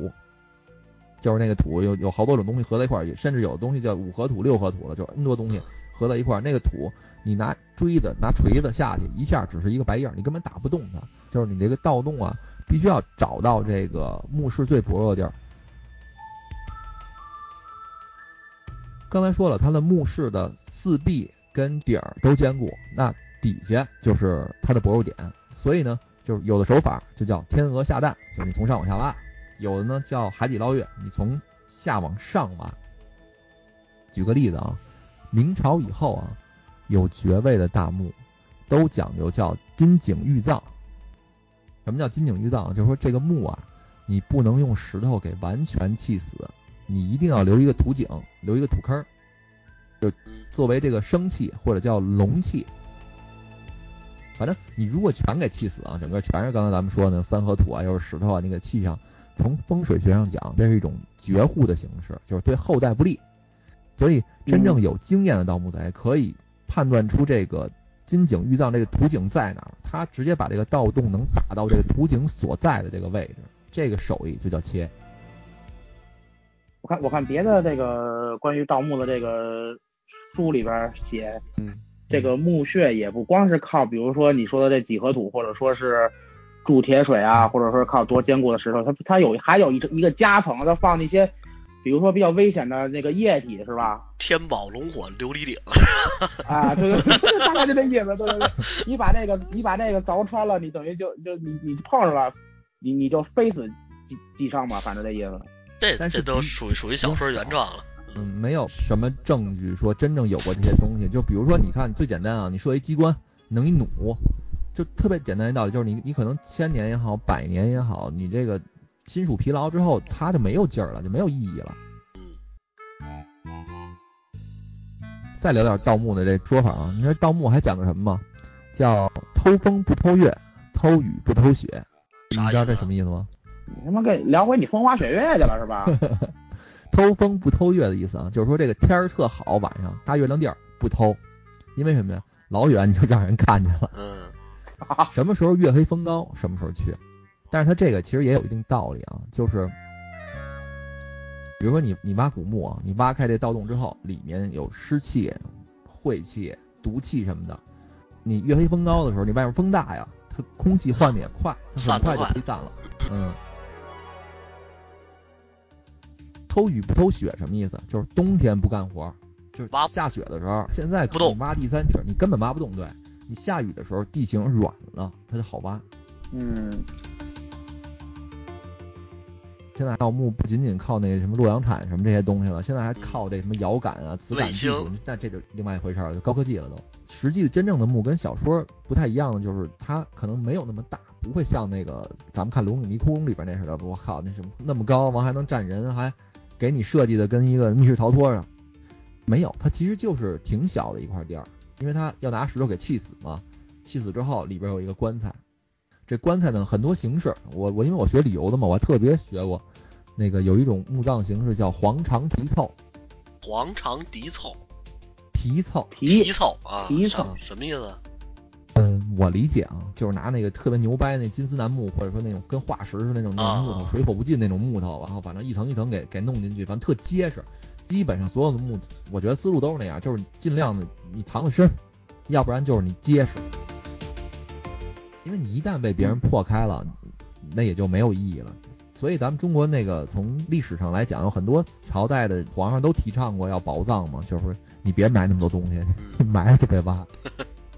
就是那个土有有好多种东西合在一块，甚至有的东西叫五合土、六合土了，就 N 多东西合在一块，那个土你拿锥子、拿锤子下去一下，只是一个白印儿，你根本打不动它。就是你这个盗洞啊，必须要找到这个墓室最薄弱的地儿。刚才说了，它的墓室的四壁跟顶儿都坚固，那底下就是它的薄弱点。所以呢，就是有的手法就叫天鹅下蛋，就是你从上往下挖；有的呢叫海底捞月，你从下往上挖。举个例子啊，明朝以后啊，有爵位的大墓都讲究叫金井玉葬。什么叫金井玉葬？就是说这个墓啊，你不能用石头给完全砌死。你一定要留一个土井，留一个土坑，就作为这个生气或者叫龙气。反正你如果全给气死啊，整个全是刚才咱们说的三合土啊，又是石头啊，那个气上，从风水学上讲，这是一种绝户的形式，就是对后代不利。所以真正有经验的盗墓贼可以判断出这个金井玉藏这个土井在哪儿，他直接把这个盗洞能打到这个土井所在的这个位置，这个手艺就叫切。我看我看别的这个关于盗墓的这个书里边写，嗯，这个墓穴也不光是靠，比如说你说的这几何土，或者说是铸铁水啊，或者说靠多坚固的石头，它它有还有一一个夹层，它放那些，比如说比较危险的那个液体，是吧？天宝龙火琉璃顶。啊，对对对，大概就这意思，对对对。你把那个你把那个凿穿了，你等于就就你你碰上了，你你就非死即即伤嘛，反正这意思。这但是这都属于属于小说原创了。嗯，没有什么证据说真正有过这些东西。就比如说，你看最简单啊，你设一机关，能一弩，就特别简单一道理，就是你你可能千年也好，百年也好，你这个金属疲劳之后，它就没有劲儿了，就没有意义了。再聊点盗墓的这说法啊，你说盗墓还讲究什么吗？叫偷风不偷月，偷雨不偷雪。你知道这什么意思吗？你他妈给聊回你风花雪月去了是吧？偷风不偷月的意思啊，就是说这个天儿特好，晚上大月亮地儿不偷，因为什么呀？老远你就让人看见了。嗯，什么时候月黑风高，什么时候去。但是它这个其实也有一定道理啊，就是比如说你你挖古墓啊，你挖开这盗洞之后，里面有湿气、晦气、毒气什么的，你月黑风高的时候，你外面风大呀，它空气换的也快，它很快就吹散了。嗯。偷雨不偷雪什么意思？就是冬天不干活，就是挖下雪的时候，现在不动挖第三尺，你根本挖不动。对你下雨的时候，地形软了，它就好挖。嗯，现在盗墓不仅仅靠那什么洛阳铲什么这些东西了，现在还靠这什么遥感啊、磁感技术卫星，那这就另外一回事儿了，就高科技了都。实际真正的墓跟小说不太一样的，就是它可能没有那么大，不会像那个咱们看《龙与迷窟》里边那似的，我靠，那什么那么高，完还能站人，还给你设计的跟一个密室逃脱似的。没有，它其实就是挺小的一块地儿，因为它要拿石头给砌死嘛，砌死之后里边有一个棺材，这棺材呢很多形式，我我因为我学旅游的嘛，我还特别学过，那个有一种墓葬形式叫黄肠题凑，黄肠题凑，题凑，题题凑啊，题凑什什么意思？嗯，我理解啊，就是拿那个特别牛掰那金丝楠木，或者说那种跟化石似的那种那种木头，啊水火不进那种木头，然后反正一层一层给给弄进去，反正特结实。基本上所有的木，我觉得思路都是那样，就是尽量的你藏得深，要不然就是你结实。因为你一旦被别人破开了，那也就没有意义了。所以咱们中国那个从历史上来讲，有很多朝代的皇上都提倡过要宝藏嘛，就是你别埋那么多东西，嗯，埋了就别挖。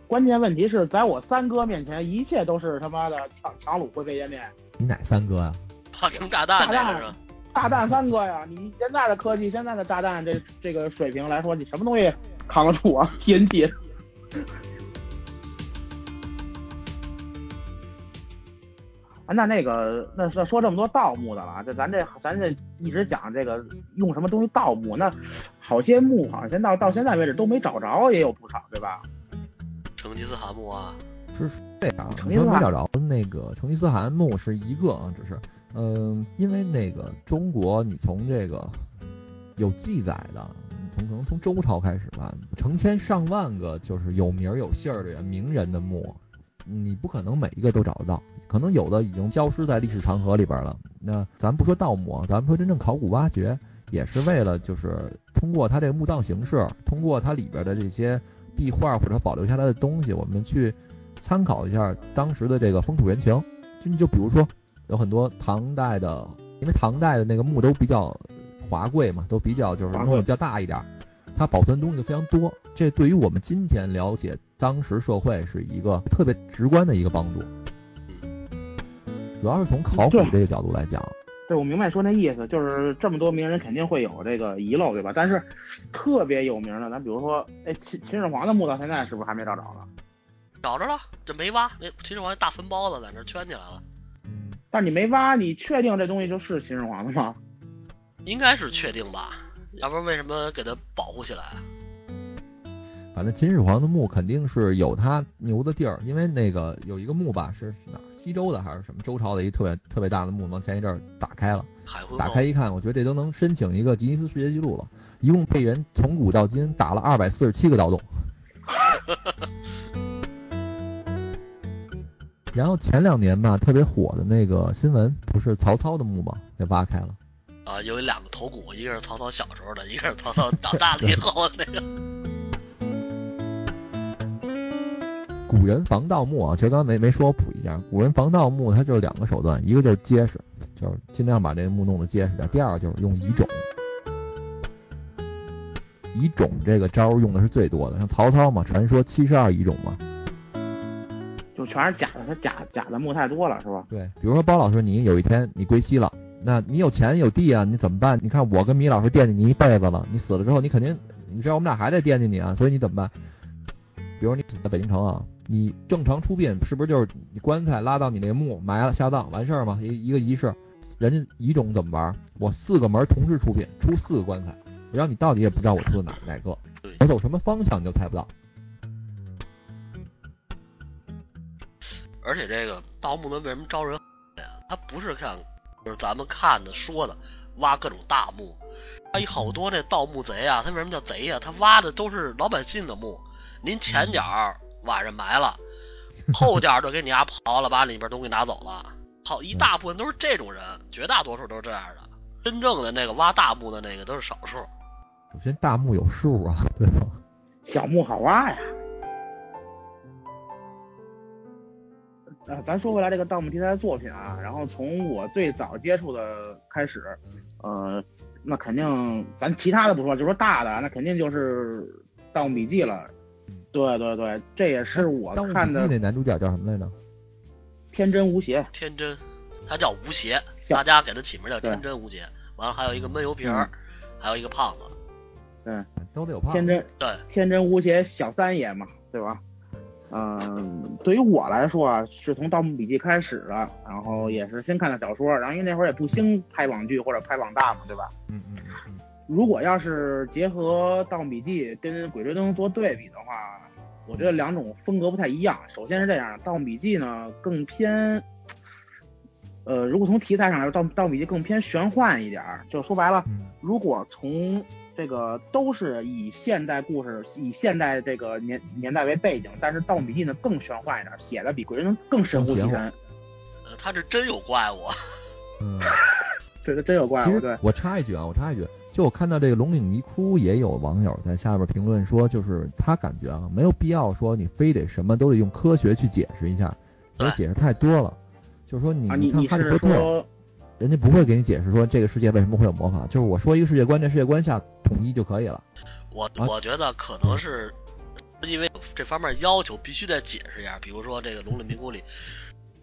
关键问题是在我三哥面前，一切都是他妈的强强弩灰飞烟灭。你哪三哥呀？发生炸弹炸弹？炸弹三哥呀！你现在的科技，现在的炸弹这这个水平来说，你什么东西扛得住啊？TNT。啊，那那个，那说说这么多盗墓的了，这咱这咱这一直讲这个用什么东西盗墓，那好些墓好像现到到现在为止都没找着，也有不少，对吧？成吉思汗墓啊，是是这样，你说成吉思汗没找着的那个成吉思汗墓是一个啊，只是，嗯、因为那个中国，你从这个有记载的，从可能从周朝开始吧，成千上万个就是有名儿有姓儿的人、名人的墓，你不可能每一个都找得到，可能有的已经消失在历史长河里边了。那咱不说盗墓啊，咱们说真正考古挖掘，也是为了就是通过它这个墓葬形式，通过它里边的这些壁画或者保留下来的东西，我们去参考一下当时的这个风土人情。就你就比如说，有很多唐代的，因为唐代的那个墓都比较华贵嘛，都比较就是华贵弄得比较大一点儿，它保存的东西就非常多。这对于我们今天了解当时社会是一个特别直观的一个帮助。主要是从考古这个角度来讲，对，我明白说那意思，就是这么多名人肯定会有这个遗漏，对吧？但是特别有名的，咱比如说，哎，秦秦始皇的墓到现在是不是还没找着呢？找着了，这没挖，那秦始皇大坟包子在那圈起来了，嗯，但你没挖，你确定这东西就是秦始皇的吗？应该是确定吧？要不然为什么给他保护起来啊？反正秦始皇的墓肯定是有他牛的地儿，因为那个有一个墓吧，是是哪儿？西周的还是什么周朝的一特别特别大的墓，往前一阵儿打开了，打开一看，我觉得这都能申请一个吉尼斯世界纪录了，一共被人从古到今打了二百四十七个盗洞。然后前两年吧，特别火的那个新闻，不是曹操的墓吗？给挖开了。啊，有两个头骨，一个是曹操小时候的，一个是曹操长大了以后的那个。古人防盗墓啊，其实刚才没没说，我补一下，古人防盗墓它就是两个手段，一个就是结实，就是尽量把这个墓弄得结实点；第二个就是用遗种。遗种这个招用的是最多的，像曹操嘛，传说七十二遗种嘛。就全是假的，他假假的墓太多了，是吧？对，比如说包老师，你有一天你归西了，那你有钱有地啊，你怎么办？你看我跟米老师惦记你一辈子了，你死了之后，你肯定，你知道我们俩还得惦记你啊，所以你怎么办？比如你死在北京城啊，你正常出殡是不是就是你棺材拉到你那墓埋了下葬完事儿吗？一一个仪式，人家遗种怎么玩？我四个门同时出殡，出四个棺材，然后你到底也不知道我出的哪哪个，我走什么方向你都猜不到。而且这个盗墓门为什么招人？他不是看，就是咱们看的说的挖各种大墓，他有好多这盗墓贼啊，他为什么叫贼呀？他挖的都是老百姓的墓，您前脚晚上埋了，后脚就给你丫刨了，把里边东西拿走了。好一大部分都是这种人，绝大多数都是这样的。真正的那个挖大墓的那个都是少数。首先大墓有数啊，对吧？小墓好挖呀。呃，咱说回来这个盗墓题材的作品啊，然后从我最早接触的开始，呃，那肯定咱其他的不说，就说大的，那肯定就是《盗墓笔记》了。对对对，这也是我看的那男主角叫什么来着？天真无邪。天真，他叫吴邪，大家给他起名叫天真无邪。完了还有一个闷油瓶儿，还有一个胖子。都得有胖子。天真对，天真无邪小三爷嘛，对吧？嗯，对于我来说啊，是从《盗墓笔记》开始的，然后也是先看的小说，然后因为那会儿也不兴拍网剧或者拍网大嘛，对吧？嗯嗯嗯如果要是结合《盗墓笔记》跟《鬼吹灯》做对比的话，我觉得两种风格不太一样。首先是这样，《盗墓笔记》呢更偏，呃，如果从题材上来说，《盗盗墓笔记》更偏玄幻一点儿。就说白了，嗯如果从这个都是以现代故事、以现代这个年年代为背景，但是《盗墓笔记》呢更玄幻一点，写的比《鬼吹灯》更神乎其神。呃，他是真有怪物。嗯。这个真有怪其物，对。我插一句啊，我插一句，就我看到这个龙岭迷窟，也有网友在下边评论说，就是他感觉啊，没有必要说你非得什么都得用科学去解释一下，因为解释太多了。就是说你啊，你看人家不会给你解释说这个世界为什么会有魔法，就是我说一个世界观，这世界观下统一就可以了。我啊我觉得可能是因为这方面要求必须得解释一下，比如说这个《龙岭迷窟》里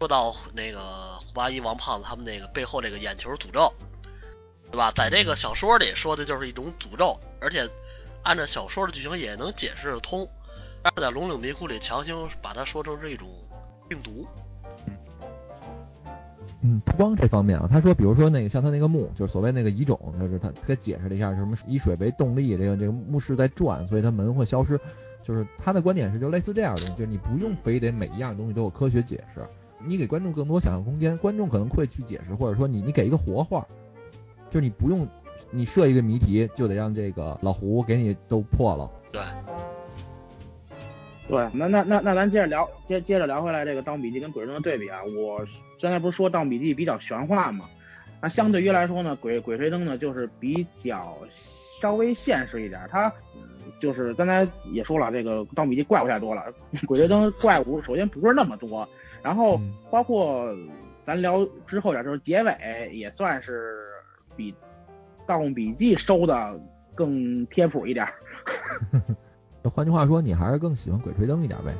说到那个胡八一、王胖子他们那个背后这个眼球诅咒，对吧？在这个小说里说的就是一种诅咒，而且按照小说的剧情也能解释得通，但是在《龙岭迷窟》里强行把它说成是一种病毒。嗯，不光这方面啊，他说，比如说那个像他那个墓，就是所谓那个遗种，就是他他解释了一下，什么以水为动力，这个这个墓室在转，所以它门会消失。就是他的观点是，就类似这样的，就是你不用非得每一样东西都有科学解释，你给观众更多想象空间，观众可能会去解释，或者说你你给一个活话，就是你不用你设一个谜题，就得让这个老胡给你都破了。对，对，那那那那咱接着聊，接接着聊回来这个《盗墓笔记》跟《鬼吹灯》的对比啊。我刚才不是说《盗墓笔记》比较玄幻嘛？那相对于来说呢，《鬼鬼吹灯》呢就是比较稍微现实一点。它就是刚才也说了，这个《盗墓笔记》怪物太多了，《鬼吹灯》怪物首先不是那么多，然后嗯包括咱聊之后点，就是结尾也算是比《盗墓笔记》收的更贴谱一点。就 换句话说，你还是更喜欢鬼吹灯一点呗？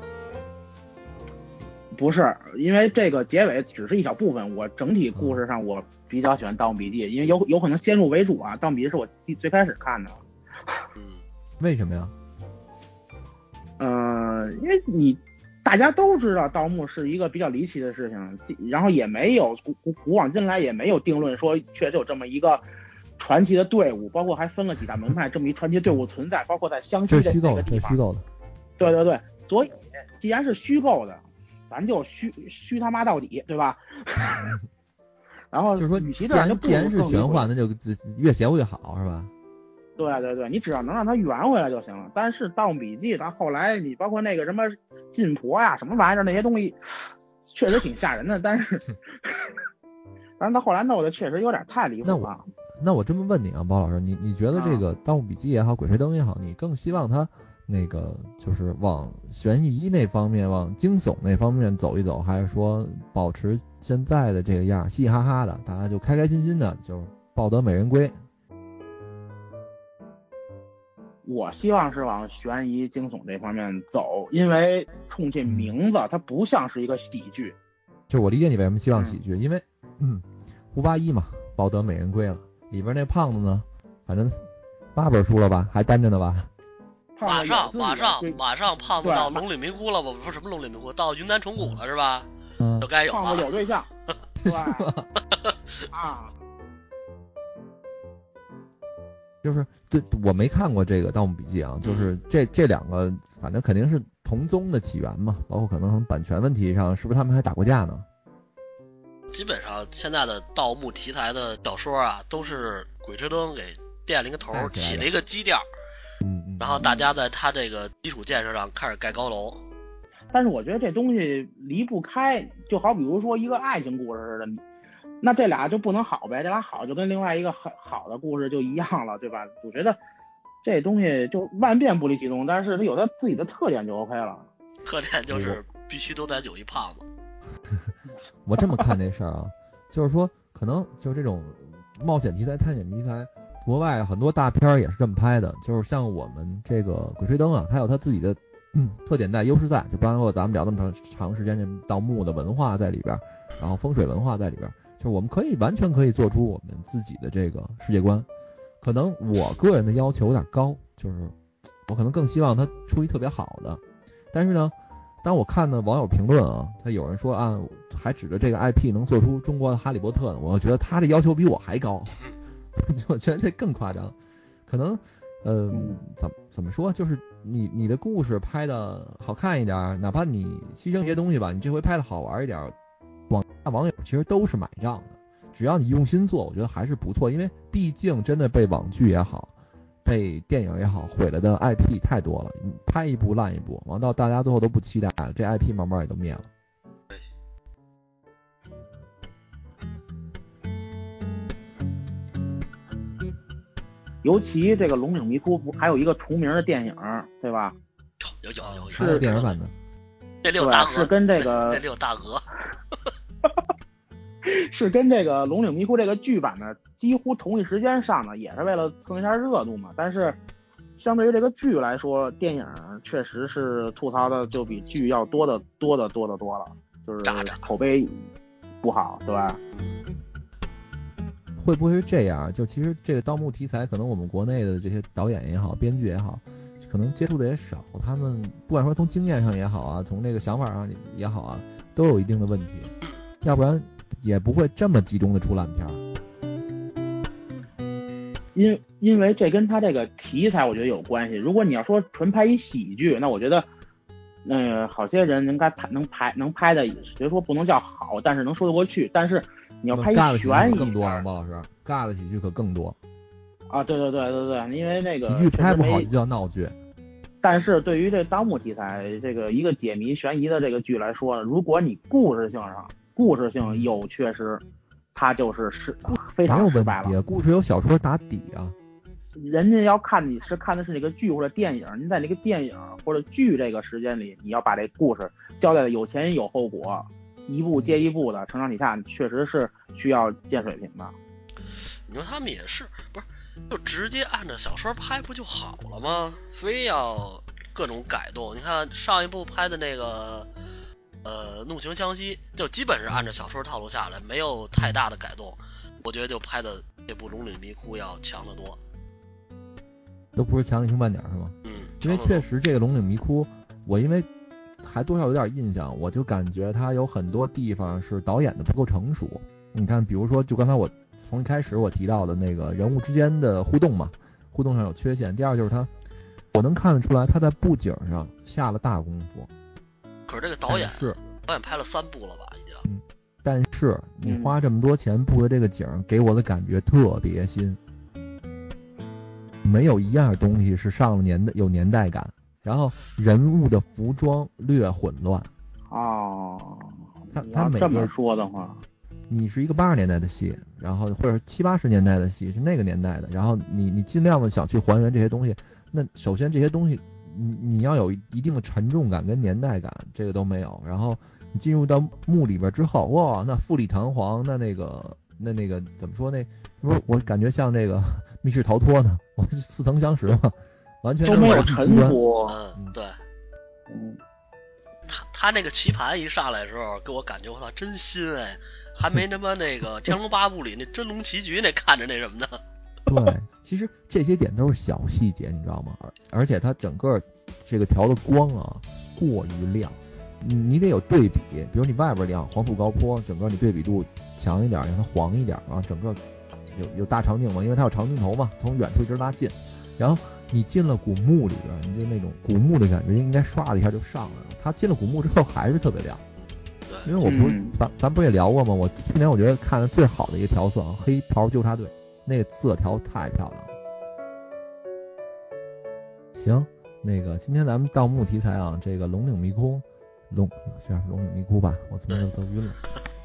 不是，因为这个结尾只是一小部分，我整体故事上我比较喜欢《盗墓笔记》，因为有有可能先入为主啊，《盗墓笔记》是我第最开始看的。嗯，为什么呀？嗯、因为你大家都知道盗墓是一个比较离奇的事情，然后也没有古古古往今来也没有定论说确实有这么一个传奇的队伍，包括还分了几大门派，这么一传奇队伍存在，包括在湘西的这个地方。这虚构的。对对对，所以既然是虚构的，咱就虚虚他妈到底，对吧？然后就是说，与其既这样，既然是玄幻，那就自越邪乎越好，是吧？对对对，你只要能让它圆回来就行了。但是《盗墓笔记》它后来你包括那个什么晋婆呀、什么玩意儿那些东西，确实挺吓人的，但是，但是他后来弄的确实有点太离谱那我了。那我这么问你啊，包老师，你你觉得这个《盗墓笔记》也好，《鬼吹灯》也好，你更希望它那个就是往悬疑那方面、往惊悚那方面走一走，还是说保持现在的这个样儿，嘻嘻哈哈的，大家就开开心心的，就是抱得美人归？我希望是往悬疑惊悚这方面走，因为冲这名字，它不像是一个喜剧。就我理解你为什么希望喜剧，因为嗯，胡八一嘛，抱得美人归了，里边那胖子呢，反正八本书了吧，还单着呢吧？马上马上马上胖子到龙岭迷窟了吧？不是什么龙岭迷窟，到云南虫谷了是吧？嗯就，该有胖子有。对象，对啊，就是对我没看过这个《盗墓笔记》啊，就是这这两个，反正肯定是同宗的起源嘛，包括可能版权问题上，是不是他们还打过架呢？基本上现在的盗墓题材的小说啊，都是《鬼吹灯》给垫了一个头起了一个基调，嗯嗯。然后大家在它这个基础建设上开始盖高楼。但是我觉得这东西离不开，就好比如说一个爱情故事似的，那这俩就不能好呗？这俩好就跟另外一个很好的故事就一样了，对吧？我觉得这东西就万变不离其宗，但是它有它自己的特点就 OK 了。特点就是必须都得有一胖子。我这么看这事儿啊，就是说，可能就是这种冒险题材、探险题材，国外很多大片儿也是这么拍的。就是像我们这个《鬼吹灯》啊，它有它自己的嗯特点在、优势在，就包括咱们聊那么长长时间这盗墓的文化在里边，然后风水文化在里边儿，就我们可以完全可以做出我们自己的这个世界观。可能我个人的要求有点高，就是我可能更希望它出一特别好的，但是呢。当我看的网友评论啊，他有人说啊，还指着这个 IP 能做出中国的哈利波特呢，我觉得他的要求比我还高，我觉得这更夸张。可能，呃，怎么怎么说，就是你你的故事拍的好看一点，哪怕你牺牲一些东西吧，你这回拍的好玩一点，广大网友其实都是买账的。只要你用心做，我觉得还是不错，因为毕竟真的被网剧也好。被电影也好毁了的 IP 太多了，拍一部烂一部，完到大家最后都不期待了，这 IP 慢慢也都灭了。尤其这个《龙岭迷窟》不还有一个重名的电影，对吧？有有有有，是电影版的，这里有大对，鹅，是跟这这个这六大鹅。是跟这个《龙岭迷窟》这个剧版呢几乎同一时间上的，也是为了蹭一下热度嘛。但是相对于这个剧来说，电影确实是吐槽的就比剧要多的多的多的多了，就是口碑不好，对吧？会不会是这样？就其实这个盗墓题材，可能我们国内的这些导演也好，编剧也好，可能接触的也少。他们不管说从经验上也好啊，从这个想法上也好啊，都有一定的问题，要不然也不会这么集中的出烂片儿。因因为这跟他这个题材我觉得有关系。如果你要说纯拍一喜剧，那我觉得，呃，好些人应该拍能拍能拍的，别说不能叫好，但是能说得过去。但是你要拍一悬疑剧更多啊，包老师，尬的喜剧可更多。啊，对对对对对，因为那个喜剧拍不好就叫闹剧。但是对于这盗墓题材这个一个解谜悬疑的这个剧来说，如果你故事性上故事性有缺失，它就是失非常失败了故事有小说打底啊。人家要看你是看的是那个剧或者电影，您在那个电影或者剧这个时间里，你要把这故事交代的有前因有后果，一步接一步的承上启下，确实是需要见水平的。你说他们也是，不是就直接按照小说拍不就好了吗？非要各种改动。你看上一部拍的那个，呃，《怒晴湘西》，就基本是按照小说套路下来，没有太大的改动。我觉得就拍的这部《龙岭迷窟》要强得多。都不是强里星半点是吗？嗯，因为确实这个龙岭迷窟，我因为还多少有点印象，我就感觉它有很多地方是导演的不够成熟。你看，比如说就刚才我从一开始我提到的那个人物之间的互动嘛，互动上有缺陷。第二就是他，我能看得出来他在布景上下了大功夫。可是这个导演是导演拍了三部了吧？已经。嗯但是你嗯花这么多钱布的这个景儿，给我的感觉特别新，没有一样东西是上了年代有年代感。然后人物的服装略混乱，哦，他你要这么他每个说的话，你是一个八十年代的戏，然后或者七八十年代的戏是那个年代的，然后你你尽量的想去还原这些东西，那首先这些东西你你要有一定的沉重感跟年代感，这个都没有。然后你进入到墓里边之后，哇，那富丽堂皇，那那个那那个怎么说那不是我感觉像这个 密室逃脱呢，我似曾相识嘛，完全都没有沉关浮。嗯，对嗯，他他那个棋盘一上来的时候，给我感觉我操真新哎，还没他妈那个《天龙八部》里那真龙棋局那看着那什么呢。对，其实这些点都是小细节，你知道吗？而而且它整个这个调的光啊过于亮，你你得有对比，比如你外边亮，黄土高坡，整个你对比度强一点，让它黄一点啊，整个有有大长镜嘛，因为它有长镜头嘛，从远处一直拉近，然后你进了古墓里边，你就那种古墓的感觉应该唰的一下就上来了。它进了古墓之后还是特别亮，对，因为我不是嗯咱咱不是也聊过吗？我去年我觉得看的最好的一个调色啊，黑袍纠察队那个色调太漂亮了。行，那个今天咱们盗墓题材啊，这个龙岭迷窟，龙这样是龙岭迷窟吧？我怎么都都晕了。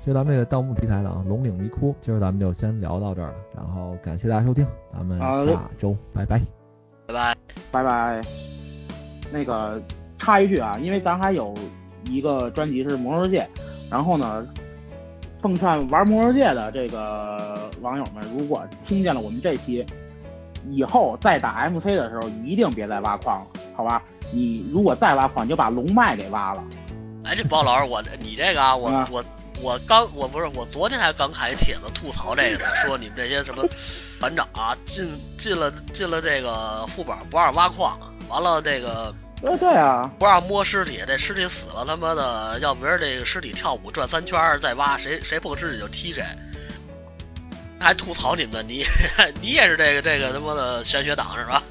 就咱们这个盗墓题材的啊，龙岭迷窟，今儿咱们就先聊到这儿了。然后感谢大家收听，咱们下周拜拜。拜拜。拜拜。那个插一句啊，因为咱还有一个专辑是《魔兽世界》，然后呢，奉劝玩魔兽世界的这个网友们，如果听见了我们这期，以后再打 MC 的时候，一定别再挖矿了，好吧？你如果再挖矿，你就把龙脉给挖了。哎，这包老师，我你这个啊，我啊我我刚我不是我昨天还刚看一帖子吐槽这个呢，说你们这些什么团长啊，进进了进了这个副本不让挖矿，完了这个对对啊，不让摸尸体，这尸体死了他妈的，要不然这个尸体跳舞转三圈儿再挖，谁谁碰尸体就踢谁。还吐槽你们呢，你 你也是这个这个他妈的玄学党是吧？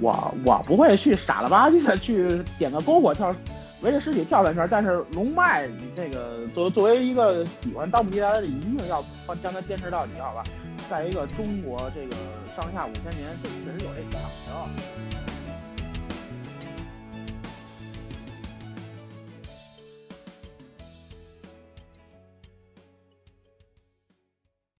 我我不会去傻了吧唧的去点个篝火跳，围着尸体跳三圈，但是龙脉你这个作作为一个喜欢盗墓题材的人，一定要将它坚持到底，好吧？在一个中国这个上下五千年，这确实有这讲究。